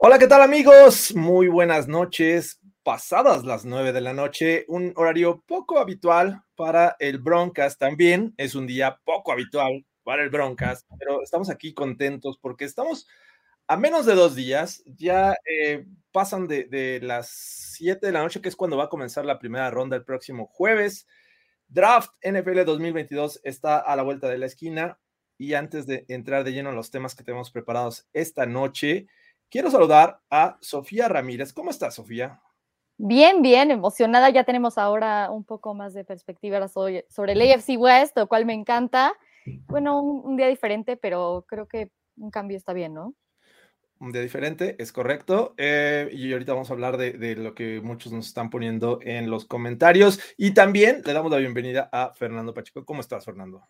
Hola, ¿qué tal amigos? Muy buenas noches. Pasadas las nueve de la noche, un horario poco habitual para el Broncast también. Es un día poco habitual para el Broncast, pero estamos aquí contentos porque estamos a menos de dos días. Ya eh, pasan de, las siete de la noche, que es cuando va a comenzar la primera ronda el próximo jueves. Draft NFL 2022 está a la vuelta de la esquina. Y antes de entrar de lleno en los temas que tenemos preparados esta noche, quiero saludar a Sofía Ramírez. ¿Cómo estás, Sofía? Bien, bien, emocionada. Ya tenemos ahora un poco más de perspectiva sobre, el AFC West, lo cual me encanta. Bueno, un, un día diferente, pero creo que un cambio está bien, ¿no? un día diferente, es correcto. Eh, y ahorita vamos a hablar de, lo que muchos nos están poniendo en los comentarios. Y también le damos la bienvenida a Fernando Pacheco. ¿Cómo estás, Fernando?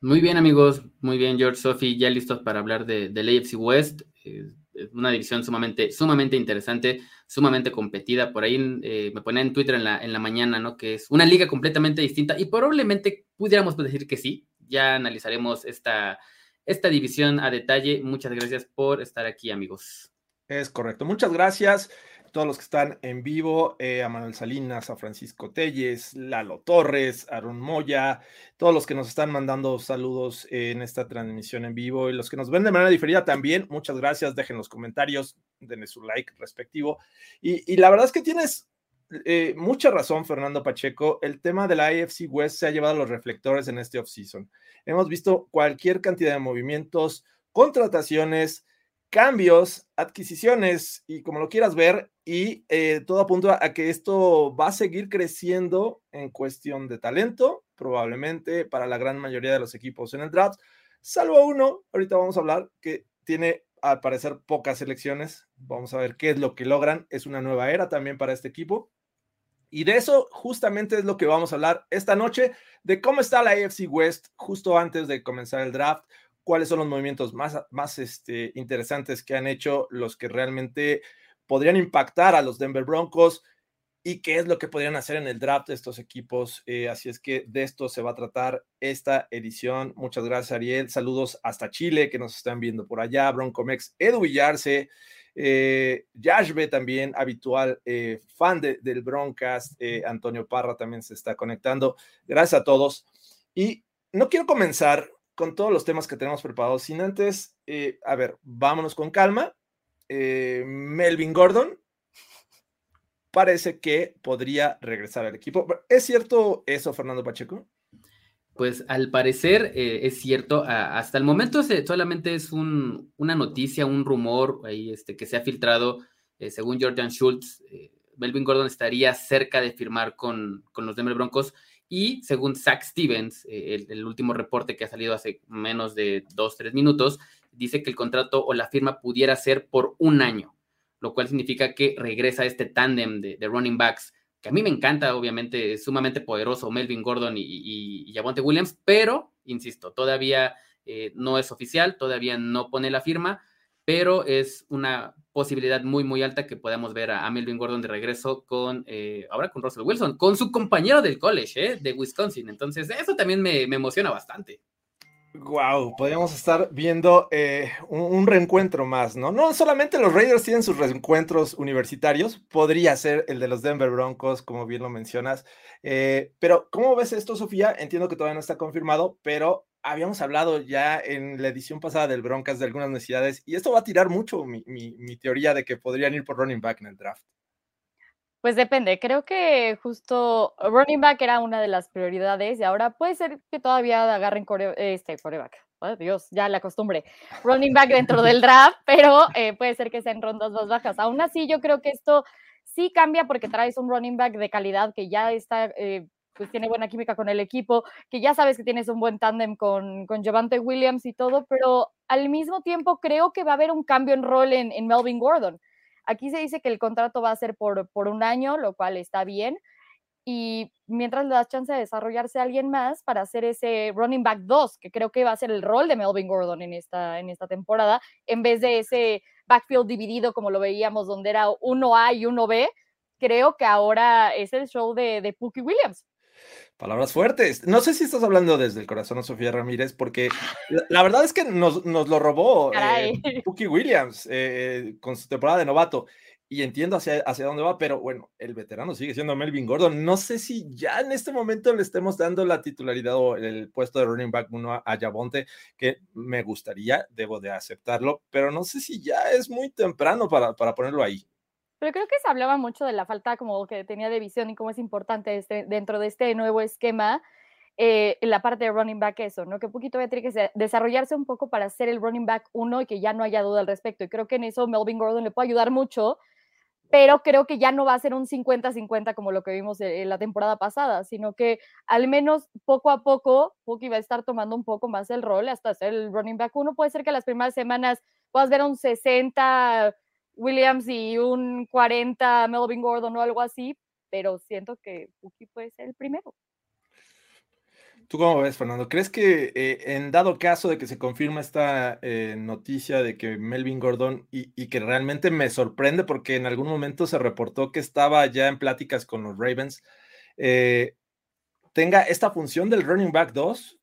Muy bien, amigos. Muy bien, George, Sophie, ya listos para hablar de, del AFC West. Eh, una división sumamente, sumamente interesante, sumamente competida. Por ahí eh, me ponía en Twitter en la, en la mañana, ¿no? Que es una liga completamente distinta y probablemente pudiéramos decir que sí. Ya analizaremos esta esta división a detalle. Muchas gracias por estar aquí, amigos. Es correcto. Muchas gracias todos los que están en vivo, eh, a Manuel Salinas, a Francisco Telles, Lalo Torres, Aaron Moya, todos los que nos están mandando saludos en esta transmisión en vivo y los que nos ven de manera diferida también. Muchas gracias. Dejen los comentarios, denle su like respectivo. Y, la verdad es que tienes eh, mucha razón, Fernando Pacheco. El tema de la AFC West se ha llevado a los reflectores en este offseason. Hemos visto cualquier cantidad de movimientos, contrataciones, cambios, adquisiciones y como lo quieras ver, y eh, todo apunta a que esto va a seguir creciendo en cuestión de talento, probablemente para la gran mayoría de los equipos en el draft, salvo uno, ahorita vamos a hablar, que tiene al parecer pocas elecciones. Vamos a ver qué es lo que logran. Es una nueva era también para este equipo. Y de eso justamente es lo que vamos a hablar esta noche, de cómo está la AFC West justo antes de comenzar el draft, cuáles son los movimientos más, más este, interesantes que han hecho, los que realmente podrían impactar a los Denver Broncos y qué es lo que podrían hacer en el draft de estos equipos. Eh, así es que de esto se va a tratar esta edición. Muchas gracias, Ariel. Saludos hasta Chile, que nos están viendo por allá. Broncomex, Edu Villarse, eh, Yashbe también, habitual eh, fan del Broncast, eh, Antonio Parra también se está conectando. Gracias a todos. Y no quiero comenzar con todos los temas que tenemos preparados, sin antes, a ver, vámonos con calma. Melvin Gordon parece que podría regresar al equipo. ¿Es cierto eso, Fernando Pacheco? Pues al parecer eh, es cierto, hasta el momento solamente es una noticia, un rumor ahí, este, que se ha filtrado, eh, según Jordan Schultz, eh, Melvin Gordon estaría cerca de firmar con, los Denver Broncos y según Zach Stevens, el, último reporte que ha salido hace menos de dos, tres minutos, dice que el contrato o la firma pudiera ser por un año, lo cual significa que regresa este tándem de running backs que a mí me encanta, obviamente, sumamente poderoso Melvin Gordon y, y, Williams, pero, insisto, todavía eh, no es oficial, todavía no pone la firma, pero es una posibilidad muy, muy alta que podamos ver a, Melvin Gordon de regreso con, eh, ahora con Russell Wilson, con su compañero del college, eh, de Wisconsin. Entonces, eso también me, me emociona bastante. Wow, podríamos estar viendo eh, un, reencuentro más, ¿no? No solamente los Raiders tienen sus reencuentros universitarios, podría ser el de los Denver Broncos, como bien lo mencionas. Eh, pero, ¿cómo ves esto, Sofía? Entiendo que todavía no está confirmado, pero habíamos hablado ya en la edición pasada del Broncas de algunas necesidades, y esto va a tirar mucho mi, mi teoría de que podrían ir por running back en el draft. Pues depende, creo que justo running back era una de las prioridades y ahora puede ser que todavía agarren core, este coreback. Dios, ya la costumbre. Running back dentro del draft, pero eh, puede ser que sean rondas más bajas. Aún así, yo creo que esto sí cambia porque traes un running back de calidad que ya está, eh, pues tiene buena química con el equipo, que ya sabes que tienes un buen tándem con, con Javante Williams y todo, pero al mismo tiempo creo que va a haber un cambio en rol en, en Melvin Gordon Aquí se dice que el contrato va a ser por, por un año, lo cual está bien. Y mientras le das chance de desarrollarse a alguien más para hacer ese running back 2, que creo que va a ser el rol de Melvin Gordon en esta, en esta temporada, en vez de ese backfield dividido como lo veíamos, donde era uno A y uno B, creo que ahora es el show de, de Pookie Williams. Palabras fuertes. No sé si estás hablando desde el corazón, Sofía Ramírez, porque la, verdad es que nos, lo robó eh, Williams eh, con su temporada de novato y entiendo hacia, hacia dónde va, pero bueno, el veterano sigue siendo Melvin Gordon. No sé si ya en este momento le estemos dando la titularidad o el puesto de running back uno a, a que me gustaría, debo de aceptarlo, pero no sé si ya es muy temprano para, para ponerlo ahí. Pero creo que se hablaba mucho de la falta como que tenía de visión y cómo es importante este, dentro de este nuevo esquema eh, la parte de running back eso, ¿no? Que poquito tiene que desarrollarse un poco para ser el running back uno y que ya no haya duda al respecto. Y creo que en eso Melvin Gordon le puede ayudar mucho, pero creo que ya no va a ser un 50-50 como lo que vimos en la temporada pasada, sino que al menos poco a poco Puki va a estar tomando un poco más el rol hasta ser el running back uno. Puede ser que las primeras semanas puedas ver un 60 Williams y un 40 Melvin Gordon o algo así, pero siento que Puki puede ser el primero. ¿Tú cómo ves, Fernando? ¿Crees que eh, en dado caso de que se confirma esta eh, noticia de que Melvin Gordon, y, que realmente me sorprende porque en algún momento se reportó que estaba ya en pláticas con los Ravens, eh, tenga esta función del running back 2?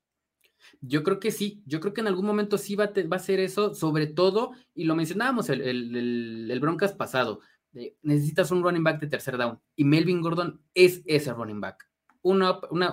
Yo creo que sí, yo creo que en algún momento sí va a, ser eso, sobre todo, y lo mencionábamos el, el, Broncas pasado, necesitas un running back de tercer down, y Melvin Gordon es ese running back. Una, un,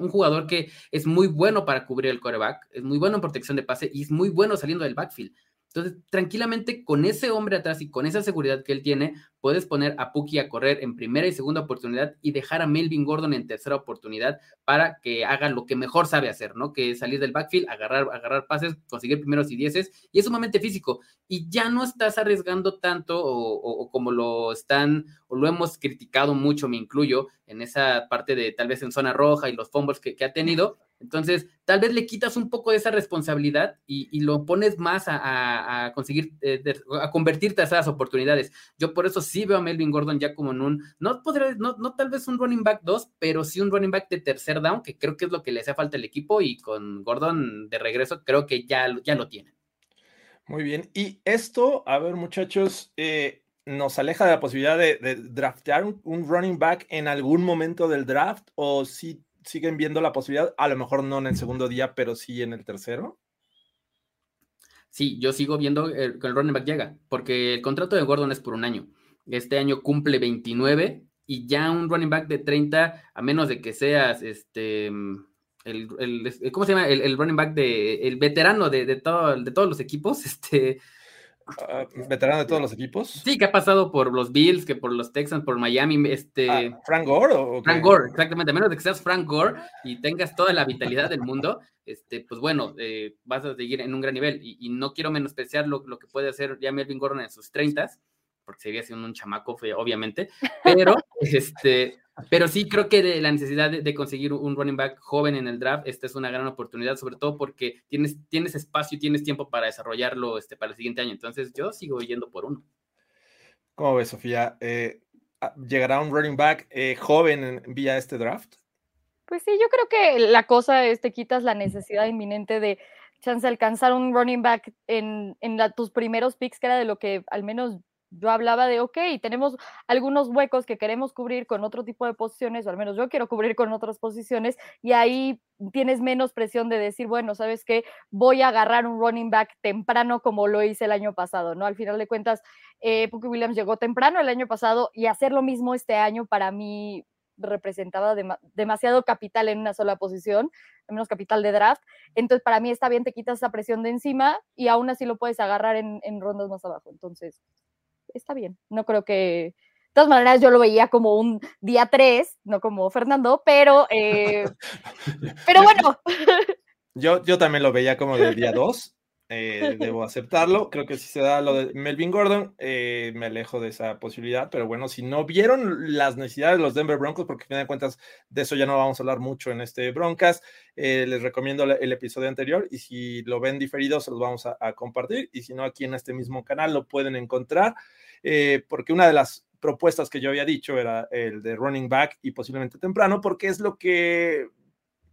un, jugador que es muy bueno para cubrir el coreback, es muy bueno en protección de pase y es muy bueno saliendo del backfield. Entonces, tranquilamente con ese hombre atrás y con esa seguridad que él tiene, puedes poner a Puki a correr en primera y segunda oportunidad y dejar a Melvin Gordon en tercera oportunidad para que haga lo que mejor sabe hacer, ¿no? Que es salir del backfield, agarrar, agarrar pases, conseguir primeros y dieces, y es sumamente físico. Y ya no estás arriesgando tanto o, como lo están, o lo hemos criticado mucho, me incluyo, en esa parte de tal vez en zona roja y los fumbles que, que ha tenido, entonces, tal vez le quitas un poco de esa responsabilidad y, lo pones más a, conseguir, eh, a convertirte a esas oportunidades. Yo por eso sí veo a Melvin Gordon ya como en un, no podré, no, no tal vez un running back 2, pero sí un running back de tercer down, que creo que es lo que le hace falta al equipo y con Gordon de regreso creo que ya, ya lo tiene. Muy bien, y esto, a ver muchachos, eh, nos aleja de la posibilidad de, draftear un, un, running back en algún momento del draft o si siguen viendo la posibilidad, a lo mejor no en el segundo día, pero sí en el tercero? Sí, yo sigo viendo que el running back llega, porque el contrato de Gordon es por un año. Este año cumple 29 y ya un running back de 30, a menos de que seas este el, ¿cómo se llama? El, running back de el veterano de, de, todo, de todos los equipos, este Ah, veterano de todos los equipos. Sí, que ha pasado por los Bills, que por los Texans, por Miami, este... Ah, ¿Frank Gore? ¿o Frank Gore, exactamente, a menos de que seas Frank Gore y tengas toda la vitalidad del mundo, este, pues bueno, eh, vas a seguir en un gran nivel y, no quiero menospreciar lo, lo, que puede hacer ya Melvin Gordon en sus 30 porque seguía siendo un chamaco, obviamente, pero este, pero sí creo que la necesidad de, conseguir un running back joven en el draft, esta es una gran oportunidad, sobre todo porque tienes, tienes espacio y tienes tiempo para desarrollarlo este, para el siguiente año. Entonces yo sigo yendo por uno. ¿Cómo ves, Sofía? Eh, ah, ¿Llegará un running back eh, joven vía este draft? Pues sí, yo creo que la cosa es te quitas la necesidad inminente de chance alcanzar un running back en, en tus primeros picks, que era de lo que al menos yo hablaba de, ok, tenemos algunos huecos que queremos cubrir con otro tipo de posiciones, o al menos yo quiero cubrir con otras posiciones, y ahí tienes menos presión de decir, bueno, ¿sabes qué? Voy a agarrar un running back temprano como lo hice el año pasado, ¿no? Al final de cuentas, eh, Williams llegó temprano el año pasado y hacer lo mismo este año para mí representaba demasiado capital en una sola posición, menos capital de draft. Entonces, para mí está bien, te quitas esa presión de encima y aún así lo puedes agarrar en rondas más abajo. Entonces, está bien. No creo que. De todas maneras, yo lo veía como un día 3, no como Fernando, pero. Eh, pero bueno. Yo, yo también lo veía como del día 2. Eh, debo aceptarlo. Creo que si se da lo de Melvin Gordon, eh, me alejo de esa posibilidad. Pero bueno, si no vieron las necesidades de los Denver Broncos, porque a fin de cuentas de eso ya no vamos a hablar mucho en este Broncas, les recomiendo el episodio anterior y si lo ven diferido, se los vamos a, a compartir. Y si no, aquí en este mismo canal lo pueden encontrar. Eh, porque una de las propuestas que yo había dicho era el de running back y posiblemente temprano, porque es lo que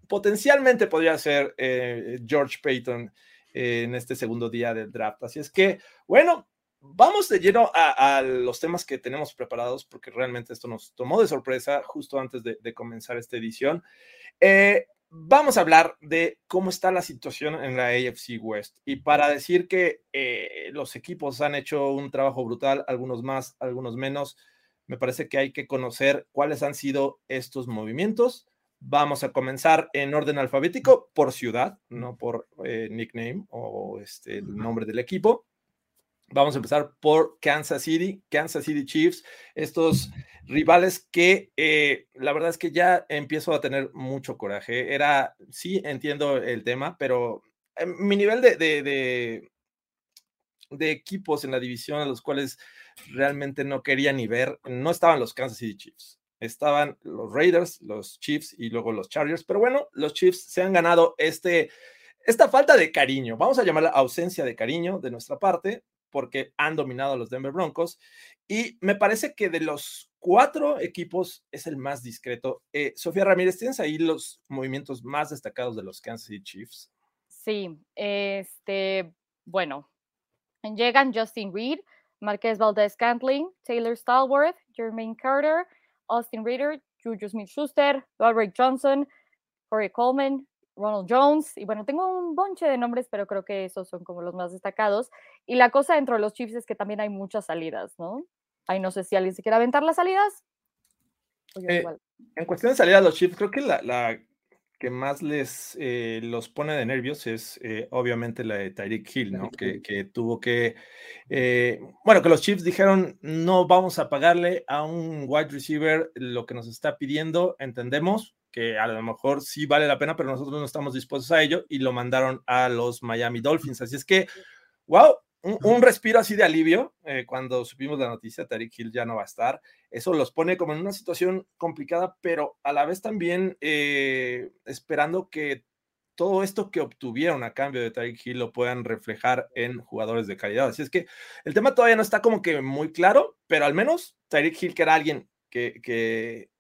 potencialmente podría hacer eh, George Payton eh, en este segundo día del draft. Así es que, bueno, vamos de lleno a, los temas que tenemos preparados, porque realmente esto nos tomó de sorpresa justo antes de, comenzar esta edición. Eh, vamos a hablar de cómo está la situación en la AFC West. Y para decir que eh, los equipos han hecho un trabajo brutal, algunos más, algunos menos, me parece que hay que conocer cuáles han sido estos movimientos. Vamos a comenzar en orden alfabético por ciudad, no por eh, nickname o este, el nombre del equipo. Vamos a empezar por Kansas City, Kansas City Chiefs, estos rivales que eh, la verdad es que ya empiezo a tener mucho coraje. Era, sí, entiendo el tema, pero eh, mi nivel de, de, de, equipos en la división a los cuales realmente no quería ni ver, no estaban los Kansas City Chiefs. Estaban los Raiders, los Chiefs y luego los Chargers. Pero bueno, los Chiefs se han ganado este, esta falta de cariño. Vamos a llamarla ausencia de cariño de nuestra parte porque han dominado a los Denver Broncos. Y me parece que de los cuatro equipos es el más discreto. Eh, Sofía Ramírez, ¿tienes ahí los movimientos más destacados de los Kansas City Chiefs? Sí, este, bueno, llegan Justin Reed, Marquez Valdez Cantling, Taylor Stallworth, Jermaine Carter, Austin Reader, Juju Smith Schuster, Robert Johnson, Corey Coleman, Ronald Jones, y bueno, tengo un bonche de nombres, pero creo que esos son como los más destacados. Y la cosa dentro de los Chiefs es que también hay muchas salidas, ¿no? Ahí no sé si alguien se quiere aventar las salidas. Eh, en cuestión de salidas, los Chiefs, creo que la, que más les eh, los pone de nervios es eh, obviamente la de Tyreek Hill, ¿no? Que, que tuvo que, bueno, que los Chiefs dijeron, no vamos a pagarle a un wide receiver lo que nos está pidiendo, entendemos, que a lo mejor sí vale la pena, pero nosotros no estamos dispuestos a ello y lo mandaron a los Miami Dolphins. Así es que, wow, un, respiro así de alivio eh, cuando supimos la noticia, Tariq Hill ya no va a estar. Eso los pone como en una situación complicada, pero a la vez también eh, esperando que todo esto que obtuvieron a cambio de Tariq Hill lo puedan reflejar en jugadores de calidad. Así es que el tema todavía no está como que muy claro, pero al menos Tariq Hill, que era alguien que, que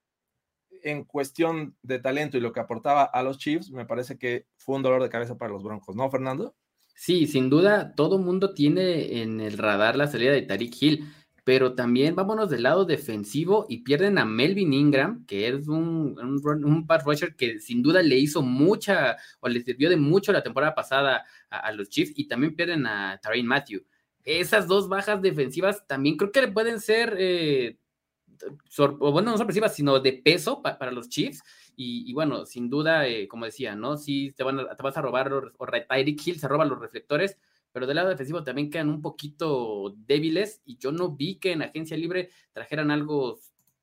en cuestión de talento y lo que aportaba a los Chiefs, me parece que fue un dolor de cabeza para los Broncos, ¿no, Fernando? Sí, sin duda, todo mundo tiene en el radar la salida de Tariq Hill, pero también vámonos del lado defensivo y pierden a Melvin Ingram, que es un, un, pass rusher que sin duda le hizo mucha o le sirvió de mucho la temporada pasada a, los Chiefs, y también pierden a Tarain Matthew. Esas dos bajas defensivas también creo que pueden ser eh, bueno, no sorpresivas, sino de peso para los Chiefs. Y, bueno, sin duda, eh, como decía, ¿no? Sí, te, van te vas a robar, o Tyreek Hill se roba los reflectores, pero del lado defensivo también quedan un poquito débiles y yo no vi que en agencia libre trajeran algo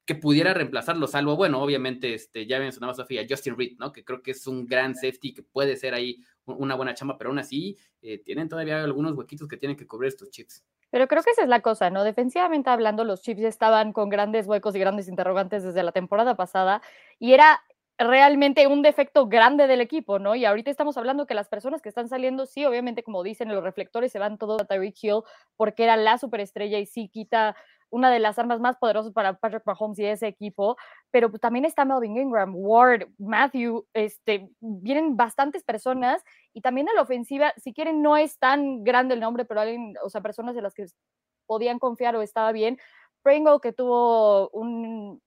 que pudiera reemplazarlo, salvo, bueno, obviamente, este, ya mencionaba Sofía, Justin Reed, ¿no? Que creo que es un gran safety que puede ser ahí una buena chamba, pero aún así eh, tienen todavía algunos huequitos que tienen que cubrir estos Chiefs. Pero creo que esa es la cosa, ¿no? Defensivamente hablando, los Chiefs estaban con grandes huecos y grandes interrogantes desde la temporada pasada y era realmente un defecto grande del equipo, ¿no? Y ahorita estamos hablando que las personas que están saliendo, sí, obviamente, como dicen, los reflectores se van todos a Tyreek Hill porque era la superestrella y sí quita una de las armas más poderosas para Patrick Mahomes y ese equipo, pero también está Melvin Ingram, Ward, Matthew, este, vienen bastantes personas y también en la ofensiva, si quieren, no es tan grande el nombre, pero alguien, o sea, personas de las que podían confiar o estaba bien. Pringle, que tuvo un,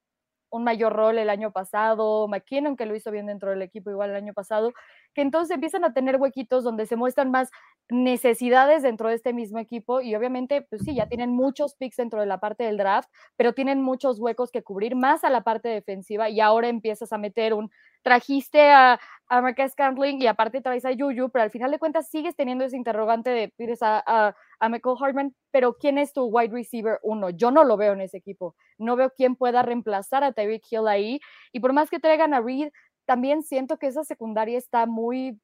un mayor rol el año pasado, McKinnon que lo hizo bien dentro del equipo igual el año pasado, que entonces empiezan a tener huequitos donde se muestran más necesidades dentro de este mismo equipo y obviamente, pues sí, ya tienen muchos picks dentro de la parte del draft, pero tienen muchos huecos que cubrir más a la parte defensiva y ahora empiezas a meter un, trajiste a, a Marcus Cantling y aparte traes a Juju, pero al final de cuentas sigues teniendo ese interrogante de pides a, a Michael Hartman, pero ¿quién es tu wide receiver uno? Yo no lo veo en ese equipo. No veo quién pueda reemplazar a Tyreek Hill ahí. Y por más que traigan a Reed, también siento que esa secundaria está muy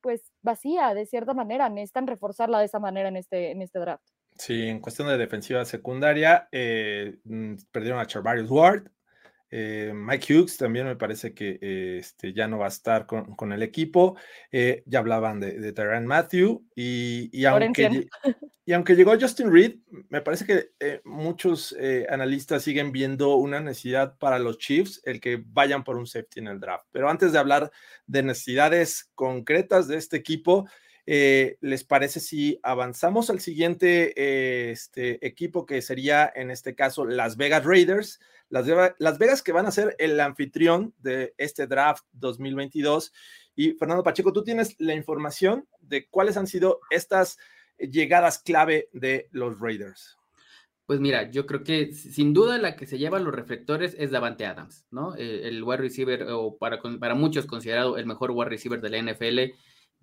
pues vacía de cierta manera, necesitan reforzarla de esa manera en este, en este draft. Sí, en cuestión de defensiva secundaria, eh, mm, perdieron a Charvarius Ward, eh, Mike Hughes también me parece que eh, este, ya no va a estar con, el equipo. Eh, ya hablaban de, de Matthew y, aunque, y, aunque, llegó Justin Reed, me parece que muchos analistas siguen viendo una necesidad para los Chiefs, el que vayan por un safety en el draft. Pero antes de hablar de necesidades concretas de este equipo, Eh, ¿Les parece si avanzamos al siguiente eh, este, equipo que sería en este caso Las Vegas Raiders? Las, Las Vegas que van a ser el anfitrión de este draft 2022. Y Fernando Pacheco, tú tienes la información de cuáles han sido estas llegadas clave de los Raiders. Pues mira, yo creo que sin duda la que se lleva los reflectores es Davante Adams, ¿no? Eh, el wide receiver, o para, para muchos considerado el mejor wide receiver de la NFL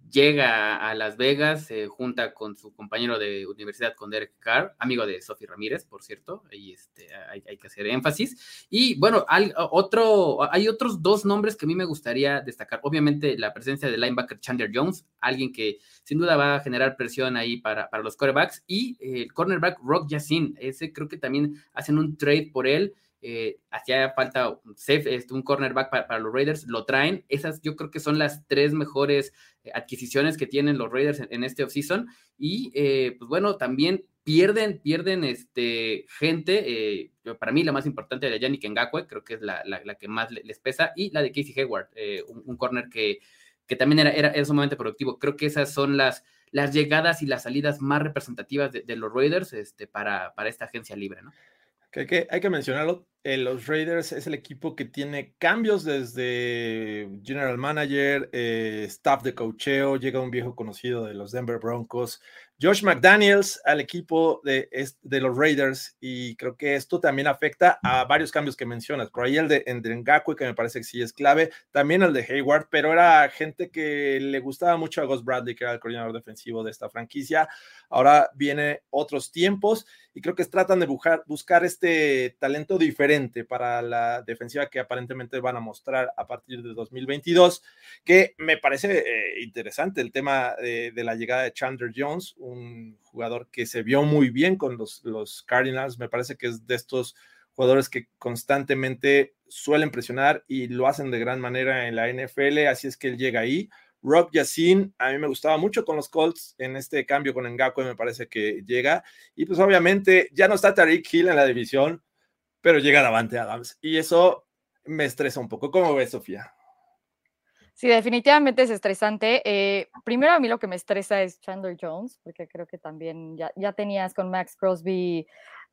llega a Las Vegas, se junta con su compañero de universidad, con Derek Carr, amigo de Sophie Ramírez, por cierto, y este, hay, que hacer énfasis. Y bueno, hay, otro, hay otros dos nombres que a mí me gustaría destacar. Obviamente, la presencia del linebacker Chandler Jones, alguien que sin duda va a generar presión ahí para, para los quarterbacks, y el cornerback Rock Yassin, ese creo que también hacen un trade por él eh, hacía falta un, este, un cornerback para, los Raiders, lo traen. Esas yo creo que son las tres mejores eh, adquisiciones que tienen los Raiders en, este offseason. Y eh, pues bueno, también pierden, pierden este, gente. para mí la más importante de Yannick Ngakwe, creo que es la, que más les pesa, y la de Casey Hayward, un, corner que, que también era, era, sumamente productivo. Creo que esas son las, las llegadas y las salidas más representativas de, los Raiders este, para, para esta agencia libre, ¿no? Que hay, que, mencionarlo, eh, los Raiders es el equipo que tiene cambios desde general manager, eh, staff de cocheo, llega un viejo conocido de los Denver Broncos, Josh McDaniels al equipo de, de, los Raiders y creo que esto también afecta a varios cambios que mencionas. Por ahí el de Ndrengaku, que me parece que sí es clave, también el de Hayward, pero era gente que le gustaba mucho a Gus Bradley, que era el coordinador defensivo de esta franquicia. Ahora viene otros tiempos y creo que tratan de buscar, buscar este talento diferente para la defensiva que aparentemente van a mostrar a partir de 2022, que me parece eh, interesante el tema de, de la llegada de Chandler Jones, un jugador que se vio muy bien con los, los Cardinals. Me parece que es de estos jugadores que constantemente suelen presionar y lo hacen de gran manera en la NFL, así es que él llega ahí. Rock Yassin, a mí me gustaba mucho con los Colts en este cambio con Ngako, me parece que llega. Y pues obviamente ya no está Tariq Hill en la división, pero llega Davante Adams. Y eso me estresa un poco. ¿Cómo ves, Sofía? Sí, definitivamente es estresante. Eh, primero a mí lo que me estresa es Chandler Jones, porque creo que también ya, ya tenías con Max Crosby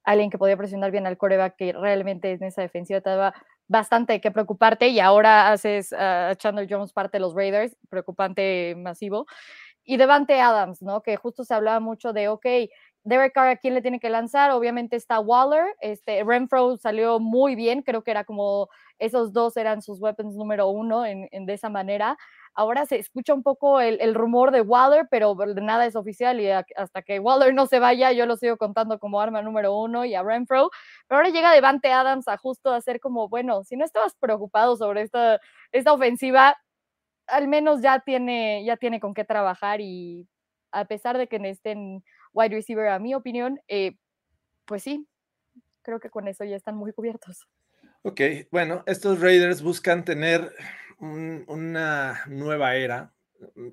alguien que podía presionar bien al coreback, que realmente en esa defensiva te daba bastante que preocuparte y ahora haces a Chandler Jones parte de los Raiders, preocupante masivo. Y Devante Adams, ¿no? Que justo se hablaba mucho de, ok, Derek Carr, ¿a quién le tiene que lanzar? Obviamente está Waller, este, Renfro salió muy bien, creo que era como esos dos eran sus weapons número uno en, de esa manera. Ahora se escucha un poco el, rumor de Waller, pero nada es oficial y hasta que Waller no se vaya, yo lo sigo contando como arma número uno y a Renfro. Pero ahora llega Devante Adams a justo hacer como, bueno, si no estabas preocupado sobre esta, esta ofensiva, al menos ya tiene, ya tiene con qué trabajar y a pesar de que estén wide receiver, a mi opinión, eh, pues sí, creo que con eso ya están muy cubiertos. Ok, bueno, estos Raiders buscan tener una nueva era.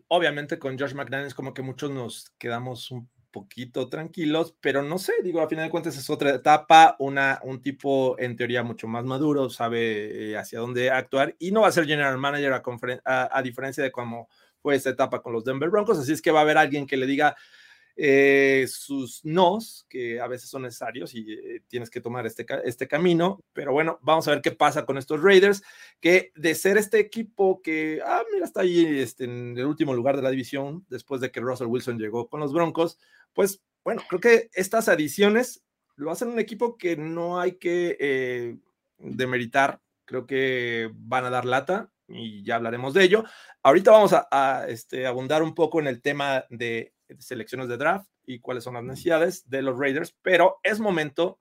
Obviamente con Josh McDaniels como que muchos nos quedamos un poquito tranquilos, pero no sé, digo, a final de cuentas es otra etapa, una, un tipo en teoría mucho más maduro, sabe eh, hacia dónde actuar y no va a ser general manager a, a diferencia de cómo fue esta etapa con los Denver Broncos, así es que va a haber alguien que le diga, eh, sus nos, que a veces son necesarios y eh, tienes que tomar este, este camino. Pero bueno, vamos a ver qué pasa con estos Raiders, que de ser este equipo que, ah, mira, está ahí este, en el último lugar de la división, después de que Russell Wilson llegó con los Broncos, pues bueno, creo que estas adiciones lo hacen un equipo que no hay que eh, demeritar. Creo que van a dar lata y ya hablaremos de ello. Ahorita vamos a, a este, abundar un poco en el tema de selecciones de draft y cuáles son las necesidades de los Raiders, pero es momento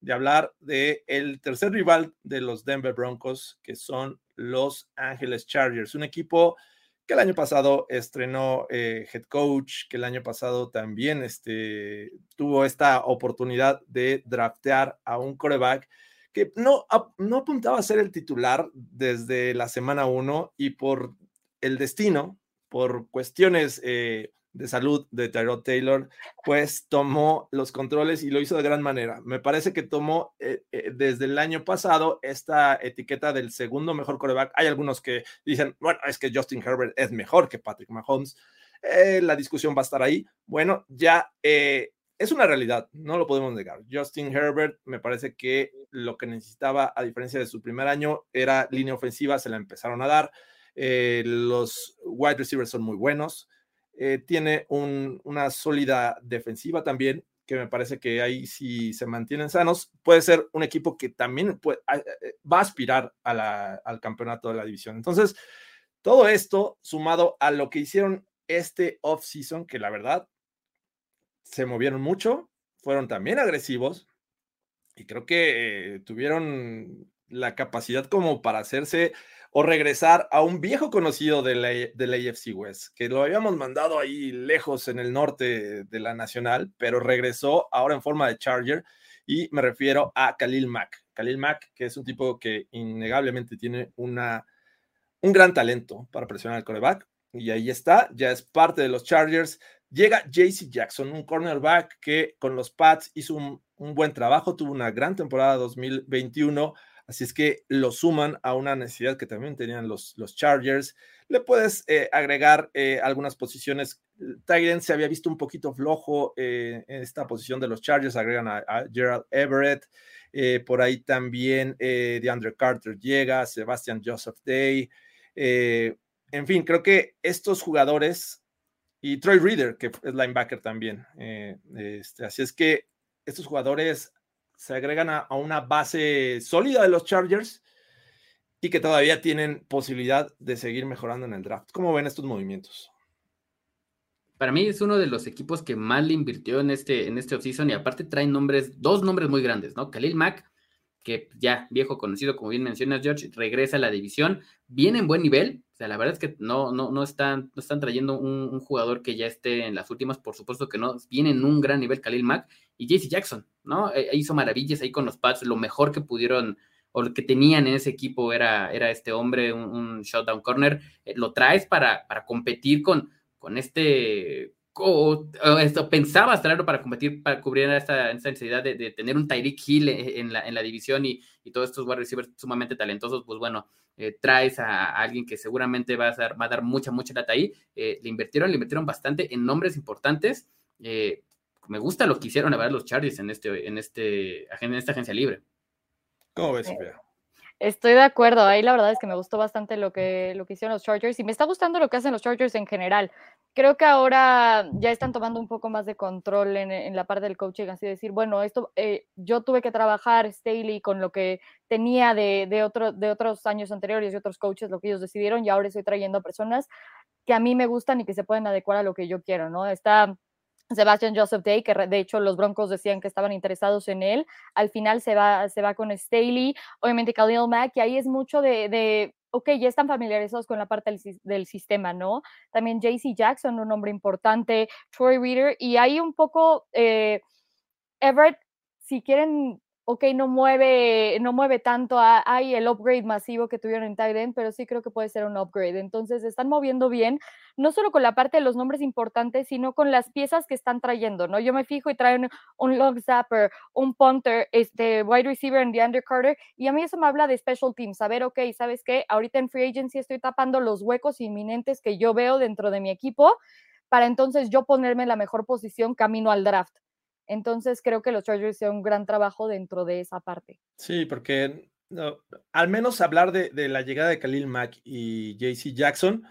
de hablar de el tercer rival de los Denver Broncos, que son los Ángeles Chargers, un equipo que el año pasado estrenó eh, head coach, que el año pasado también este, tuvo esta oportunidad de draftear a un coreback que no, no apuntaba a ser el titular desde la semana uno y por el destino, por cuestiones eh, de salud de Tyrod Taylor, pues tomó los controles y lo hizo de gran manera. Me parece que tomó eh, eh, desde el año pasado esta etiqueta del segundo mejor coreback. Hay algunos que dicen, bueno, es que Justin Herbert es mejor que Patrick Mahomes. eh, la discusión va a estar ahí. Bueno, ya es una realidad, no lo podemos negar. Justin Herbert me parece que lo que necesitaba, a diferencia de su primer año, era línea ofensiva, se la empezaron a dar. Los wide receivers son muy buenos. Tiene una sólida defensiva también, que me parece que ahí si se mantienen sanos, puede ser un equipo que también va a aspirar al campeonato de la división. Entonces, todo esto sumado a lo que hicieron este off-season, que la verdad se movieron mucho, fueron también agresivos y creo que eh, tuvieron la capacidad como para hacerse o regresar a un viejo conocido de la, de AFC West, que lo habíamos mandado ahí lejos en el norte de la nacional, pero regresó ahora en forma de Charger y me refiero a Khalil Mack. Khalil Mack, que es un tipo que innegablemente tiene una un gran talento para presionar al coreback. Y ahí está, ya es parte de los Chargers. Llega JC Jackson, un cornerback que con los Pats hizo un, buen trabajo, tuvo una gran temporada 2021. Así es que lo suman a una necesidad que también tenían los, Chargers. Le puedes eh, agregar eh, algunas posiciones. Tyrant se había visto un poquito flojo eh, en esta posición de los Chargers. Agregan a, Gerald Everett. por ahí también DeAndre Carter llega, Sebastian Joseph Day. En fin, creo que estos jugadores y Troy Reader, que es linebacker también, este, así es que estos jugadores se agregan a, una base sólida de los Chargers y que todavía tienen posibilidad de seguir mejorando en el draft. ¿Cómo ven estos movimientos? Para mí es uno de los equipos que más le invirtió en este, en este offseason y aparte traen nombres, dos nombres muy grandes, ¿no? Khalil Mack que ya viejo conocido, como bien mencionas, George, regresa a la división, viene en buen nivel, o sea, la verdad es que no, no, no, están, no están trayendo un, jugador que ya esté en las últimas, por supuesto que no, viene en un gran nivel Khalil Mack y JC Jackson, ¿no? E, e hizo maravillas ahí con los Pats, lo mejor que pudieron o lo que tenían en ese equipo era, era este hombre, un, un shutdown corner, eh, lo traes para, para competir con, con este o, esto, pensabas traerlo para competir, para cubrir esta, esta necesidad de, tener un Tyreek Hill en, la, en la división y, y, todos estos wide receivers sumamente talentosos, pues bueno, eh, traes a, alguien que seguramente va a, dar, va a dar mucha, mucha lata ahí. Eh, le invirtieron, le invirtieron bastante en nombres importantes. Me gusta lo que hicieron, la verdad, los Chargers en, este, en, este, en esta agencia libre. ¿Cómo ves, Sofía? Estoy de acuerdo, ahí la verdad es que me gustó bastante lo que, lo que hicieron los Chargers y me está gustando lo que hacen los Chargers en general. Creo que ahora ya están tomando un poco más de control en, la parte del coaching, así decir, bueno, esto eh, yo tuve que trabajar Staley con lo que tenía de, de, otro, de otros años anteriores y otros coaches, lo que ellos decidieron y ahora estoy trayendo a personas que a mí me gustan y que se pueden adecuar a lo que yo quiero, ¿no? Está Sebastian Joseph Day, que de hecho los Broncos decían que estaban interesados en él. Al final se va, se va con Staley, obviamente Khalil Mack, y ahí es mucho de, de ok, ya están familiarizados con la parte del, sistema, ¿no? También JC Jackson, un nombre importante, Troy Reader, y ahí un poco eh, Everett, si quieren ok, no mueve, no mueve tanto, hay el upgrade masivo que tuvieron en Titan, pero sí creo que puede ser un upgrade. Entonces, están moviendo bien, no solo con la parte de los nombres importantes, sino con las piezas que están trayendo, ¿no? Yo me fijo y traen un long zapper, un punter, este wide receiver en DeAndre Carter, y a mí eso me habla de special teams, a ver, ok, ¿sabes qué? Ahorita en free agency estoy tapando los huecos inminentes que yo veo dentro de mi equipo para entonces yo ponerme en la mejor posición camino al draft. Entonces creo que los Chargers hicieron un gran trabajo dentro de esa parte. Sí, porque al menos hablar de, la llegada de Khalil Mack y JC Jackson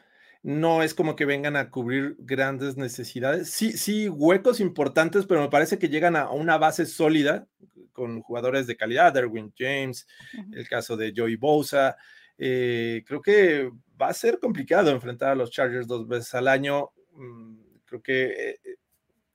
no es como que vengan a cubrir grandes necesidades. Sí, sí, huecos importantes, pero me parece que llegan a una base sólida con jugadores de calidad, Derwin James, el caso de Joey Bosa. Eh, creo que va a ser complicado enfrentar a los Chargers dos veces al año. Mm, creo que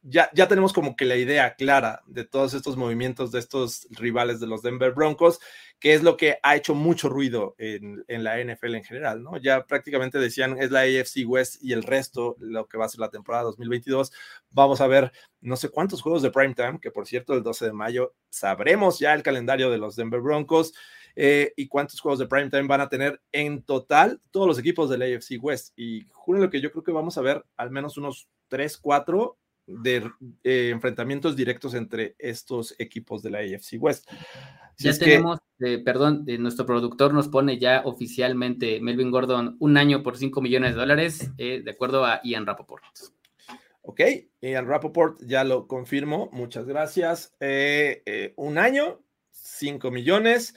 eh, ya, tenemos como que la idea clara de todos estos movimientos de estos rivales de los Denver Broncos, que es lo que ha hecho mucho ruido en, la NFL en general, ¿no? Ya prácticamente decían es la AFC West y el resto, lo que va a ser la temporada 2022. Vamos a ver no sé cuántos juegos de primetime, que por cierto el 12 de mayo sabremos ya el calendario de los Denver Broncos. Eh, y cuántos juegos de primetime van a tener en total todos los equipos de la AFC West. Y juro lo que yo creo que vamos a ver al menos unos 3, 4 de eh, enfrentamientos directos entre estos equipos de la AFC West. ya tenemos eh, perdón, nuestro productor nos pone ya oficialmente Melvin Gordon un año por 5 millones de dólares, de acuerdo a Ian Rappaport. Ok, Ian Rappaport ya lo confirmó, muchas gracias. un año, 5 millones.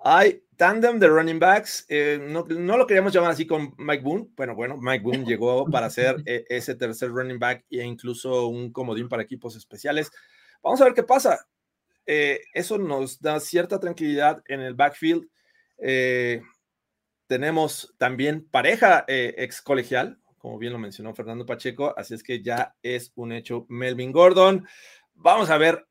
Hay tandem de running backs. Eh, no, lo queríamos llamar así con Mike Boone. Bueno, bueno, Mike Boone llegó para ser eh, ese tercer running back e incluso un comodín para equipos especiales. Vamos a ver qué pasa. Eh, eso nos da cierta tranquilidad en el backfield. tenemos también pareja ex colegial, como bien lo mencionó Fernando Pacheco, así es que ya es un hecho Melvin Gordon. Vamos a ver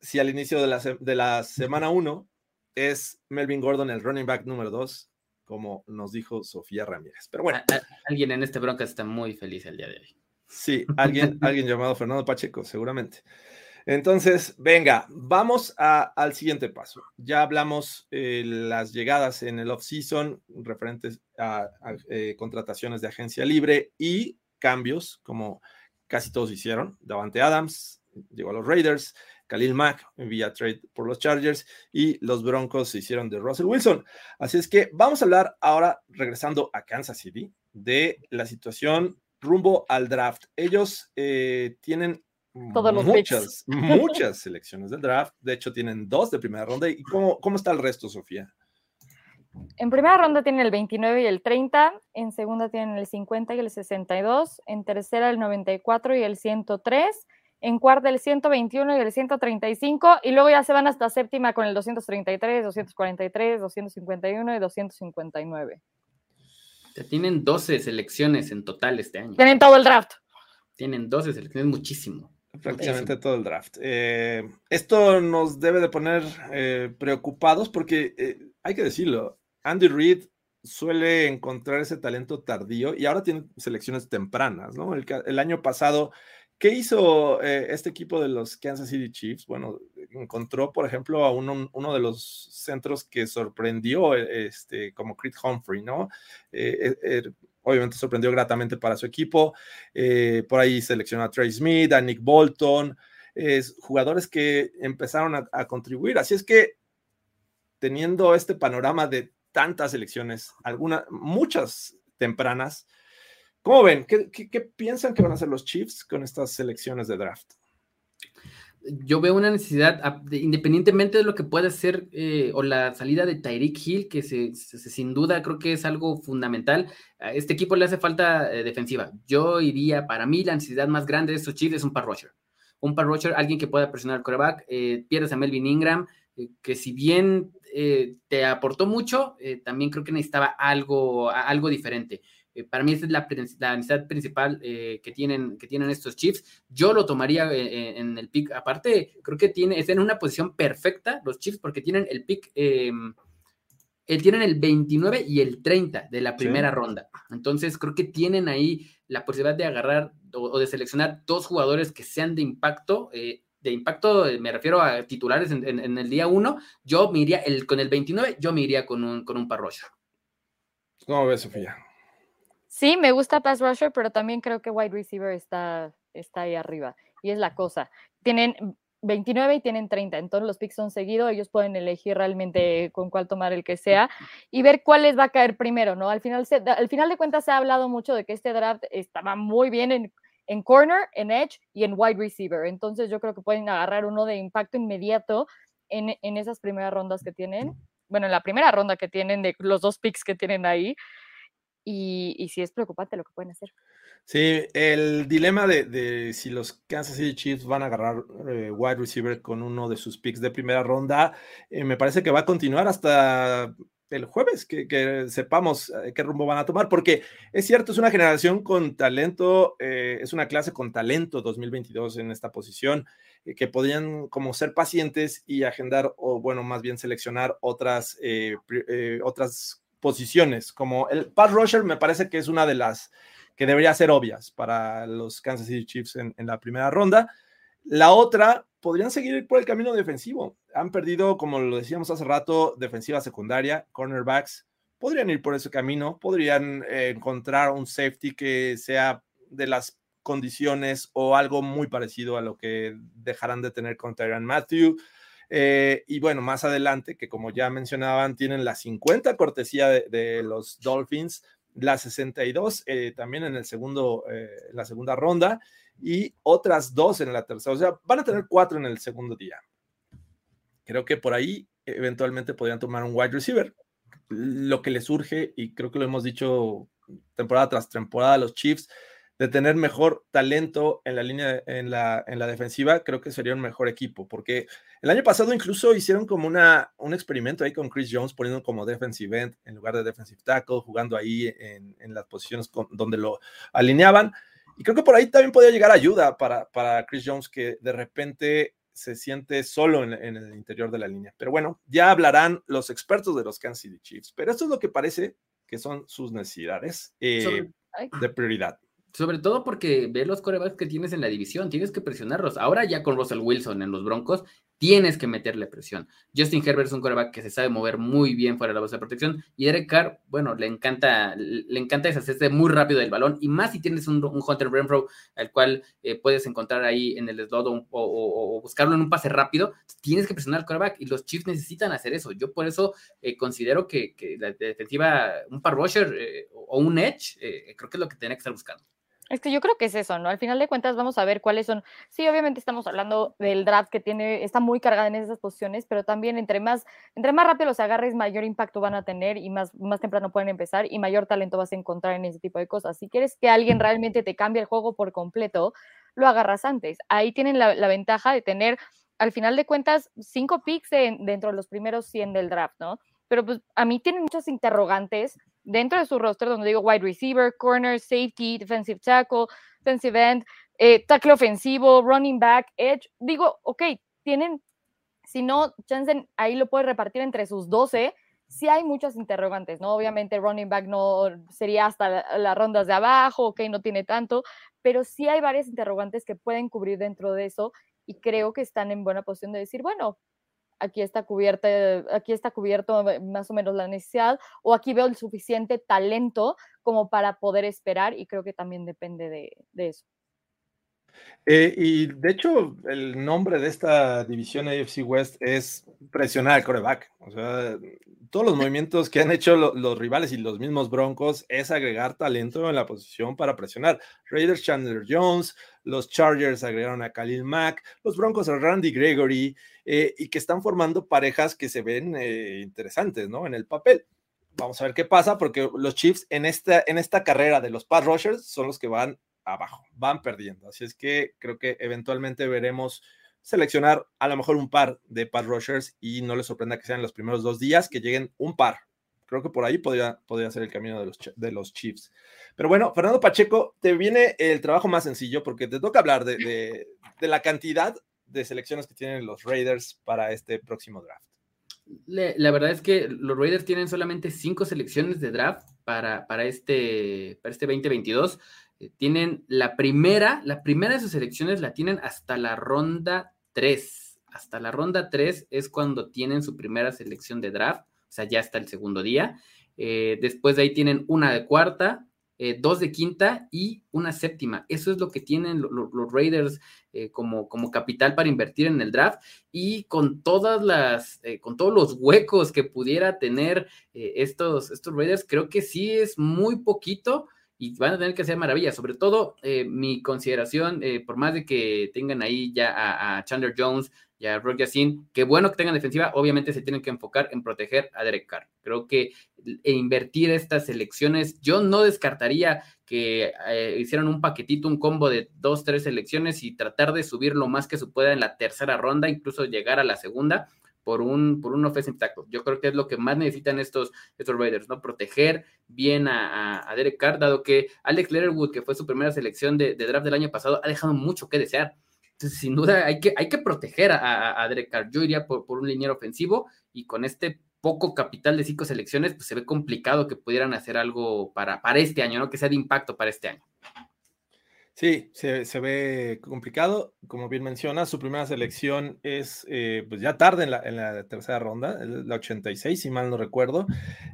si al inicio de la, de la semana 1 es Melvin Gordon el running back número dos, como nos dijo Sofía Ramírez. Pero bueno. alguien en este bronca está muy feliz el día de hoy. Sí, alguien, alguien llamado Fernando Pacheco, seguramente. Entonces, venga, vamos al siguiente paso. Ya hablamos eh, las llegadas en el off-season referentes a, eh, contrataciones de agencia libre y cambios, como casi todos hicieron. Davante Adams llegó a los Raiders, Khalil Mack vía trade por los Chargers y los Broncos se hicieron de Russell Wilson. Así es que vamos a hablar ahora, regresando a Kansas City, de la situación rumbo al draft. Ellos eh, tienen muchas, muchas selecciones del draft. De hecho, tienen dos de primera ronda. ¿Y cómo, cómo está el resto, Sofía? En primera ronda tienen el 29 y el 30, en segunda tienen el 50 y el 62, en tercera el 94 y el 103 en cuarta el 121 y el 135, y luego ya se van hasta séptima con el 233, 243, 251 y 259. Ya tienen 12 selecciones en total este año. Tienen todo el draft. Tienen 12 selecciones, muchísimo. Prácticamente todo el draft. Eh, esto nos debe de poner eh, preocupados porque eh, hay que decirlo, Andy Reid suele encontrar ese talento tardío y ahora tiene selecciones tempranas, ¿no? el año pasado ¿Qué hizo eh, este equipo de los Kansas City Chiefs? Bueno, encontró, por ejemplo, a uno, uno de los centros que sorprendió, eh, este, como Creed Humphrey, ¿no? Eh, obviamente sorprendió gratamente para su equipo. por ahí seleccionó a Trey Smith, a Nick Bolton, jugadores que empezaron a, a contribuir. Así es que teniendo este panorama de tantas elecciones, algunas, muchas tempranas, ¿Cómo ven? ¿Qué, piensan que van a hacer los Chiefs con estas selecciones de draft? Yo veo una necesidad, independientemente de lo que pueda ser eh, o la salida de Tyreek Hill, que sin duda creo que es algo fundamental. A este equipo le hace falta eh, defensiva. Yo iría, para mí, la necesidad más grande de estos Chiefs es un par rusher. Un par rusher, alguien que pueda presionar al quarterback. Eh, pierdes a Melvin Ingram, que si bien te aportó mucho, también creo que necesitaba algo, algo diferente. Eh, para mí esa es la, necesidad principal eh, que, tienen, que tienen estos Chiefs. Yo lo tomaría eh, en el pick. Aparte, creo que tiene, están en una posición perfecta los Chiefs porque tienen el pick, em, tienen el 29 y el 30 de la primera ronda. Entonces, creo que tienen ahí la posibilidad de agarrar o, de seleccionar dos jugadores que sean de impacto. de impacto, me refiero a titulares en, el día 1. Yo me iría el, con el 29, yo me iría con un, con un parrocho. ¿Cómo ves, Sofía? Sí, me gusta pass rusher, pero también creo que wide receiver está, está ahí arriba. Y es la cosa. Tienen 29 y tienen 30, entonces los picks son seguidos, ellos pueden elegir realmente con cuál tomar el que sea y ver cuál les va a caer primero, ¿no? Al final, al final de cuentas se ha hablado mucho de que este draft estaba muy bien en, en corner, en edge y en wide receiver, entonces yo creo que pueden agarrar uno de impacto inmediato en, en esas primeras rondas que tienen, bueno, en la primera ronda que tienen de los dos picks que tienen ahí, y, y sí es preocupante lo que pueden hacer. Sí, el dilema de, si los Kansas City Chiefs van a agarrar eh, wide receiver con uno de sus picks de primera ronda, eh, me parece que va a continuar hasta el jueves, que, sepamos eh, qué rumbo van a tomar, porque es cierto, es una generación con talento, es una clase con talento 2022 en esta posición, que podrían como ser pacientes y agendar, o bueno, más bien seleccionar otras, otras posiciones, como el pass rusher me parece que es una de las que debería ser obvias para los Kansas City Chiefs en, la primera ronda. La otra, podrían seguir por el camino defensivo. Han perdido, como lo decíamos hace rato, defensiva secundaria, cornerbacks. Podrían ir por ese camino, podrían eh, encontrar un safety que sea de las condiciones o algo muy parecido a lo que dejarán de tener con Tyron Matthew. Eh, y bueno, más adelante, que como ya mencionaban, tienen la 50 cortesía de, los Dolphins, la 62 eh, también en el segundo, eh, la segunda ronda y otras dos en la tercera. O sea, van a tener cuatro en el segundo día. Creo que por ahí eventualmente podrían tomar un wide receiver. Lo que les surge, y creo que lo hemos dicho temporada tras temporada, los Chiefs, de tener mejor talento en la línea, en la, en la defensiva, creo que sería un mejor equipo, porque el año pasado incluso hicieron como una, un experimento ahí con Chris Jones, poniendo como defensive end en lugar de defensive tackle, jugando ahí en, en las posiciones donde lo alineaban. Y creo que por ahí también podría llegar ayuda para, para Chris Jones, que de repente se siente solo en, en, el interior de la línea. Pero bueno, ya hablarán los expertos de los Kansas City Chiefs. Pero esto es lo que parece que son sus necesidades eh, de prioridad. Sobre todo porque ve los corebacks que tienes en la división, tienes que presionarlos. Ahora ya con Russell Wilson en los Broncos, tienes que meterle presión. Justin Herbert es un coreback que se sabe mover muy bien fuera de la base de protección y Derek Carr, bueno, le encanta, le encanta deshacerse muy rápido del balón y más si tienes un, Hunter Renfro al cual eh, puedes encontrar ahí en el slot o, buscarlo en un pase rápido, tienes que presionar al coreback y los Chiefs necesitan hacer eso. Yo por eso eh, considero que, la defensiva, un par rusher eh, o un edge, creo que es lo que tiene que estar buscando. Es que yo creo que es eso, ¿no? Al final de cuentas vamos a ver cuáles son. Sí, obviamente estamos hablando del draft que tiene, está muy cargada en esas posiciones, pero también entre más, entre más rápido los agarres, mayor impacto van a tener y más, más temprano pueden empezar y mayor talento vas a encontrar en ese tipo de cosas. Si quieres que alguien realmente te cambie el juego por completo, lo agarras antes. Ahí tienen la, ventaja de tener, al final de cuentas, cinco picks dentro de los primeros 100 del draft, ¿no? Pero pues a mí tienen muchos interrogantes dentro de su roster, donde digo wide receiver, corner, safety, defensive tackle, defensive end, eh, tackle ofensivo, running back, edge, digo, ok, tienen, si no, Jansen ahí lo puede repartir entre sus 12, sí hay muchas interrogantes, ¿no? Obviamente running back no sería hasta las rondas de abajo, ok, no tiene tanto, pero sí hay varias interrogantes que pueden cubrir dentro de eso y creo que están en buena posición de decir, bueno, aquí está aquí está cubierto más o menos la necesidad, o aquí veo el suficiente talento como para poder esperar, y creo que también depende de, eso. Eh, y de hecho, el nombre de esta división AFC West es presionar al coreback. O sea, todos los movimientos que han hecho los rivales y los mismos Broncos es agregar talento en la posición para presionar. Raiders Chandler Jones, los Chargers agregaron a Khalil Mack, los Broncos a Randy Gregory, eh, y que están formando parejas que se ven eh, interesantes, ¿no? En el papel. Vamos a ver qué pasa, porque los Chiefs en esta, en esta carrera de los pass rushers son los que van abajo, van perdiendo. Así es que creo que eventualmente veremos seleccionar a lo mejor un par de pass rushers y no les sorprenda que sean los primeros dos días que lleguen un par. Creo que por ahí podría, podría ser el camino de los, de los Chiefs. Pero bueno, Fernando Pacheco, te viene el trabajo más sencillo porque te toca hablar de, de, la cantidad de selecciones que tienen los Raiders para este próximo draft. La, verdad es que los Raiders tienen solamente cinco selecciones de draft para, para, este, para este 2022. Eh, tienen la primera, la primera de sus selecciones la tienen hasta la ronda 3. Hasta la ronda 3 es cuando tienen su primera selección de draft, o sea, ya está el segundo día. Eh, después de ahí tienen una de cuarta, eh, dos de quinta y una séptima. Eso es lo que tienen los Raiders como, como capital para invertir en el draft y con todas las, con todos los huecos que pudiera tener estos, estos Raiders, creo que sí es muy poquito y van a tener que hacer maravillas. Sobre todo, eh, mi consideración, eh, por más de que tengan ahí ya a, Chandler Jones y a Rock Yassin, qué bueno que tengan defensiva, obviamente se tienen que enfocar en proteger a Derek Carr. Creo que e invertir estas selecciones, yo no descartaría que eh, hicieran un paquetito, un combo de dos, tres selecciones y tratar de subir lo más que se pueda en la tercera ronda, incluso llegar a la segunda por un, por un offensive tackle. Yo creo que es lo que más necesitan estos, estos Raiders, ¿no? Proteger bien a, a, Derek Carr, dado que Alex Letterwood, que fue su primera selección de, draft del año pasado, ha dejado mucho que desear. Entonces, sin duda, hay que, hay que proteger a, a Derek Carr. Yo iría por, por un liniero ofensivo y con este poco capital de cinco selecciones, pues se ve complicado que pudieran hacer algo para, para este año, ¿no? Que sea de impacto para este año. Sí, se, ve complicado. Como bien menciona, su primera selección es eh, pues ya tarde en la, tercera ronda, la 86, si mal no recuerdo.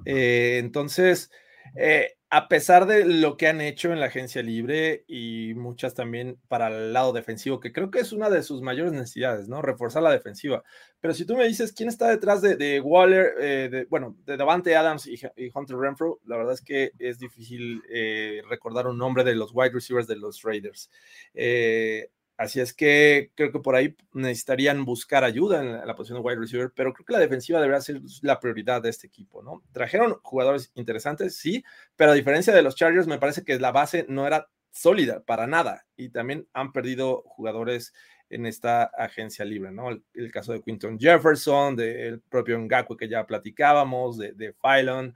Eh, entonces, eh, a pesar de lo que han hecho en la agencia libre y muchas también para el lado defensivo, que creo que es una de sus mayores necesidades, ¿no? Reforzar la defensiva. Pero si tú me dices quién está detrás de, Waller, eh, de, bueno, de Davante Adams y, Hunter Renfro, la verdad es que es difícil eh, recordar un nombre de los wide receivers de los Raiders. Eh, Así es que creo que por ahí necesitarían buscar ayuda en la, posición de wide receiver, pero creo que la defensiva debería ser la prioridad de este equipo, ¿no? Trajeron jugadores interesantes, sí, pero a diferencia de los Chargers, me parece que la base no era sólida para nada y también han perdido jugadores en esta agencia libre, ¿no? El, caso de Quinton Jefferson, del propio Ngakwe que ya platicábamos, de, de Phylon,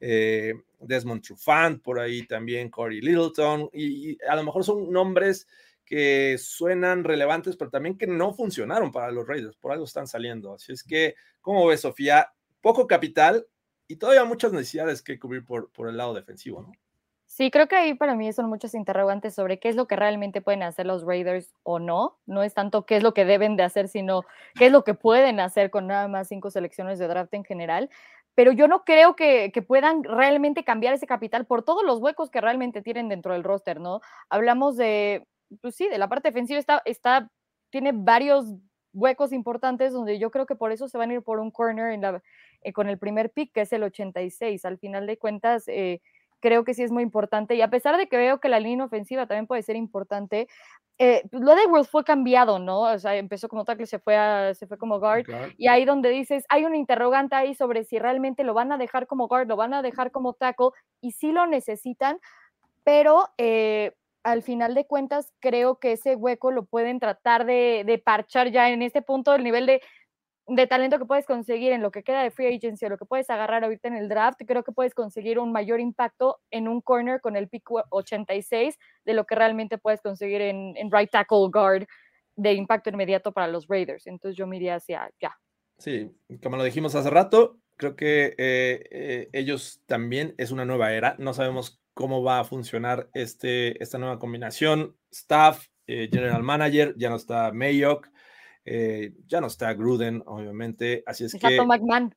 eh, Desmond Trufant, por ahí también Corey Littleton, y a lo mejor son nombres que suenan relevantes, pero también que no funcionaron para los Raiders, por algo están saliendo. Así es que, ¿cómo ves, Sofía? Poco capital y todavía muchas necesidades que cubrir por, por el lado defensivo, ¿no? Sí, creo que ahí para mí son muchos interrogantes sobre qué es lo que realmente pueden hacer los Raiders o no. No es tanto qué es lo que deben de hacer, sino qué es lo que pueden hacer con nada más cinco selecciones de draft en general. Pero yo no creo que, que puedan realmente cambiar ese capital por todos los huecos que realmente tienen dentro del roster, ¿no? Hablamos de pues sí, de la parte defensiva está, está, tiene varios huecos importantes donde yo creo que por eso se van a ir por un corner en la, eh, con el primer pick, que es el 86. Al final de cuentas, eh, creo que sí es muy importante. Y a pesar de que veo que la línea ofensiva también puede ser importante, eh, pues, lo de World fue cambiado, ¿no? O sea, empezó como tackle, se fue, a, se fue como guard. Y ahí donde dices, hay un interrogante ahí sobre si realmente lo van a dejar como guard, lo van a dejar como tackle, y sí lo necesitan, pero al final de cuentas creo que ese hueco lo pueden tratar de, parchar ya en este punto del nivel de, talento que puedes conseguir en lo que queda de free agency o lo que puedes agarrar ahorita en el draft, creo que puedes conseguir un mayor impacto en un corner con el pick 86 de lo que realmente puedes conseguir en, right tackle guard de impacto inmediato para los Raiders. Entonces yo me hacia ya. Sí, como lo dijimos hace rato, creo que eh, eh, ellos también es una nueva era. No sabemos cómo va a funcionar este, esta nueva combinación. Staff, eh, General Manager, ya no está Mayock, eh, ya no está Gruden, obviamente. Así es que. Tom McMahon.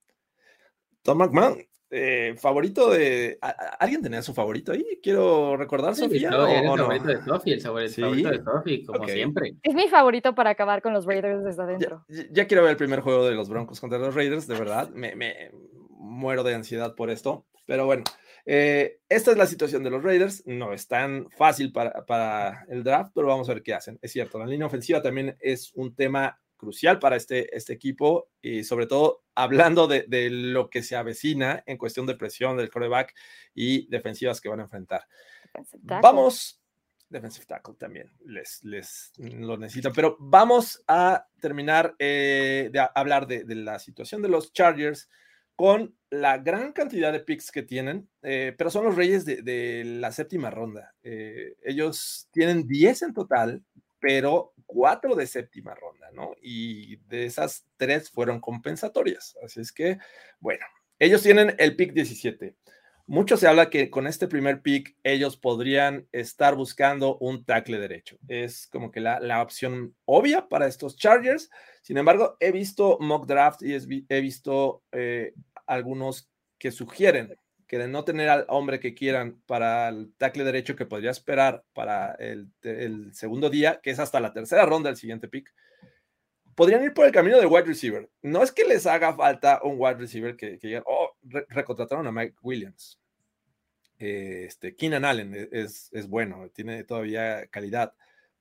Tom McMahon, eh, favorito de. ¿Alguien tenía su favorito ahí? Quiero recordar, Sofía. No, el favorito de Sophie, el favorito de Sophie, como siempre. Es mi favorito para acabar con los Raiders desde adentro. Ya, quiero ver el primer juego de los Broncos contra los Raiders, de verdad. Me, me muero de ansiedad por esto. Pero bueno, eh, esta es la situación de los Raiders. No es tan fácil para, el draft, pero vamos a ver qué hacen. Es cierto, la línea ofensiva también es un tema crucial para este, este equipo y sobre todo hablando de, lo que se avecina en cuestión de presión del coreback y defensivas que van a enfrentar. Vamos, defensive tackle también les, les lo necesitan, pero vamos a terminar eh, de hablar de, de la situación de los Chargers con la gran cantidad de picks que tienen, eh, pero son los reyes de, la séptima ronda. Eh, ellos tienen 10 en total, pero 4 de séptima ronda, ¿no? Y de esas 3 fueron compensatorias. Así es que, bueno, ellos tienen el pick 17. Mucho se habla que con este primer pick ellos podrían estar buscando un tackle derecho. Es como que la, opción obvia para estos Chargers. Sin embargo, he visto mock draft y he visto eh, algunos que sugieren que de no tener al hombre que quieran para el tackle derecho que podría esperar para el, segundo día, que es hasta la tercera ronda del siguiente pick, podrían ir por el camino de wide receiver. No es que les haga falta un wide receiver que, que oh, recontrataron a Mike Williams. este, Keenan Allen e, es, es, bueno, tiene todavía calidad,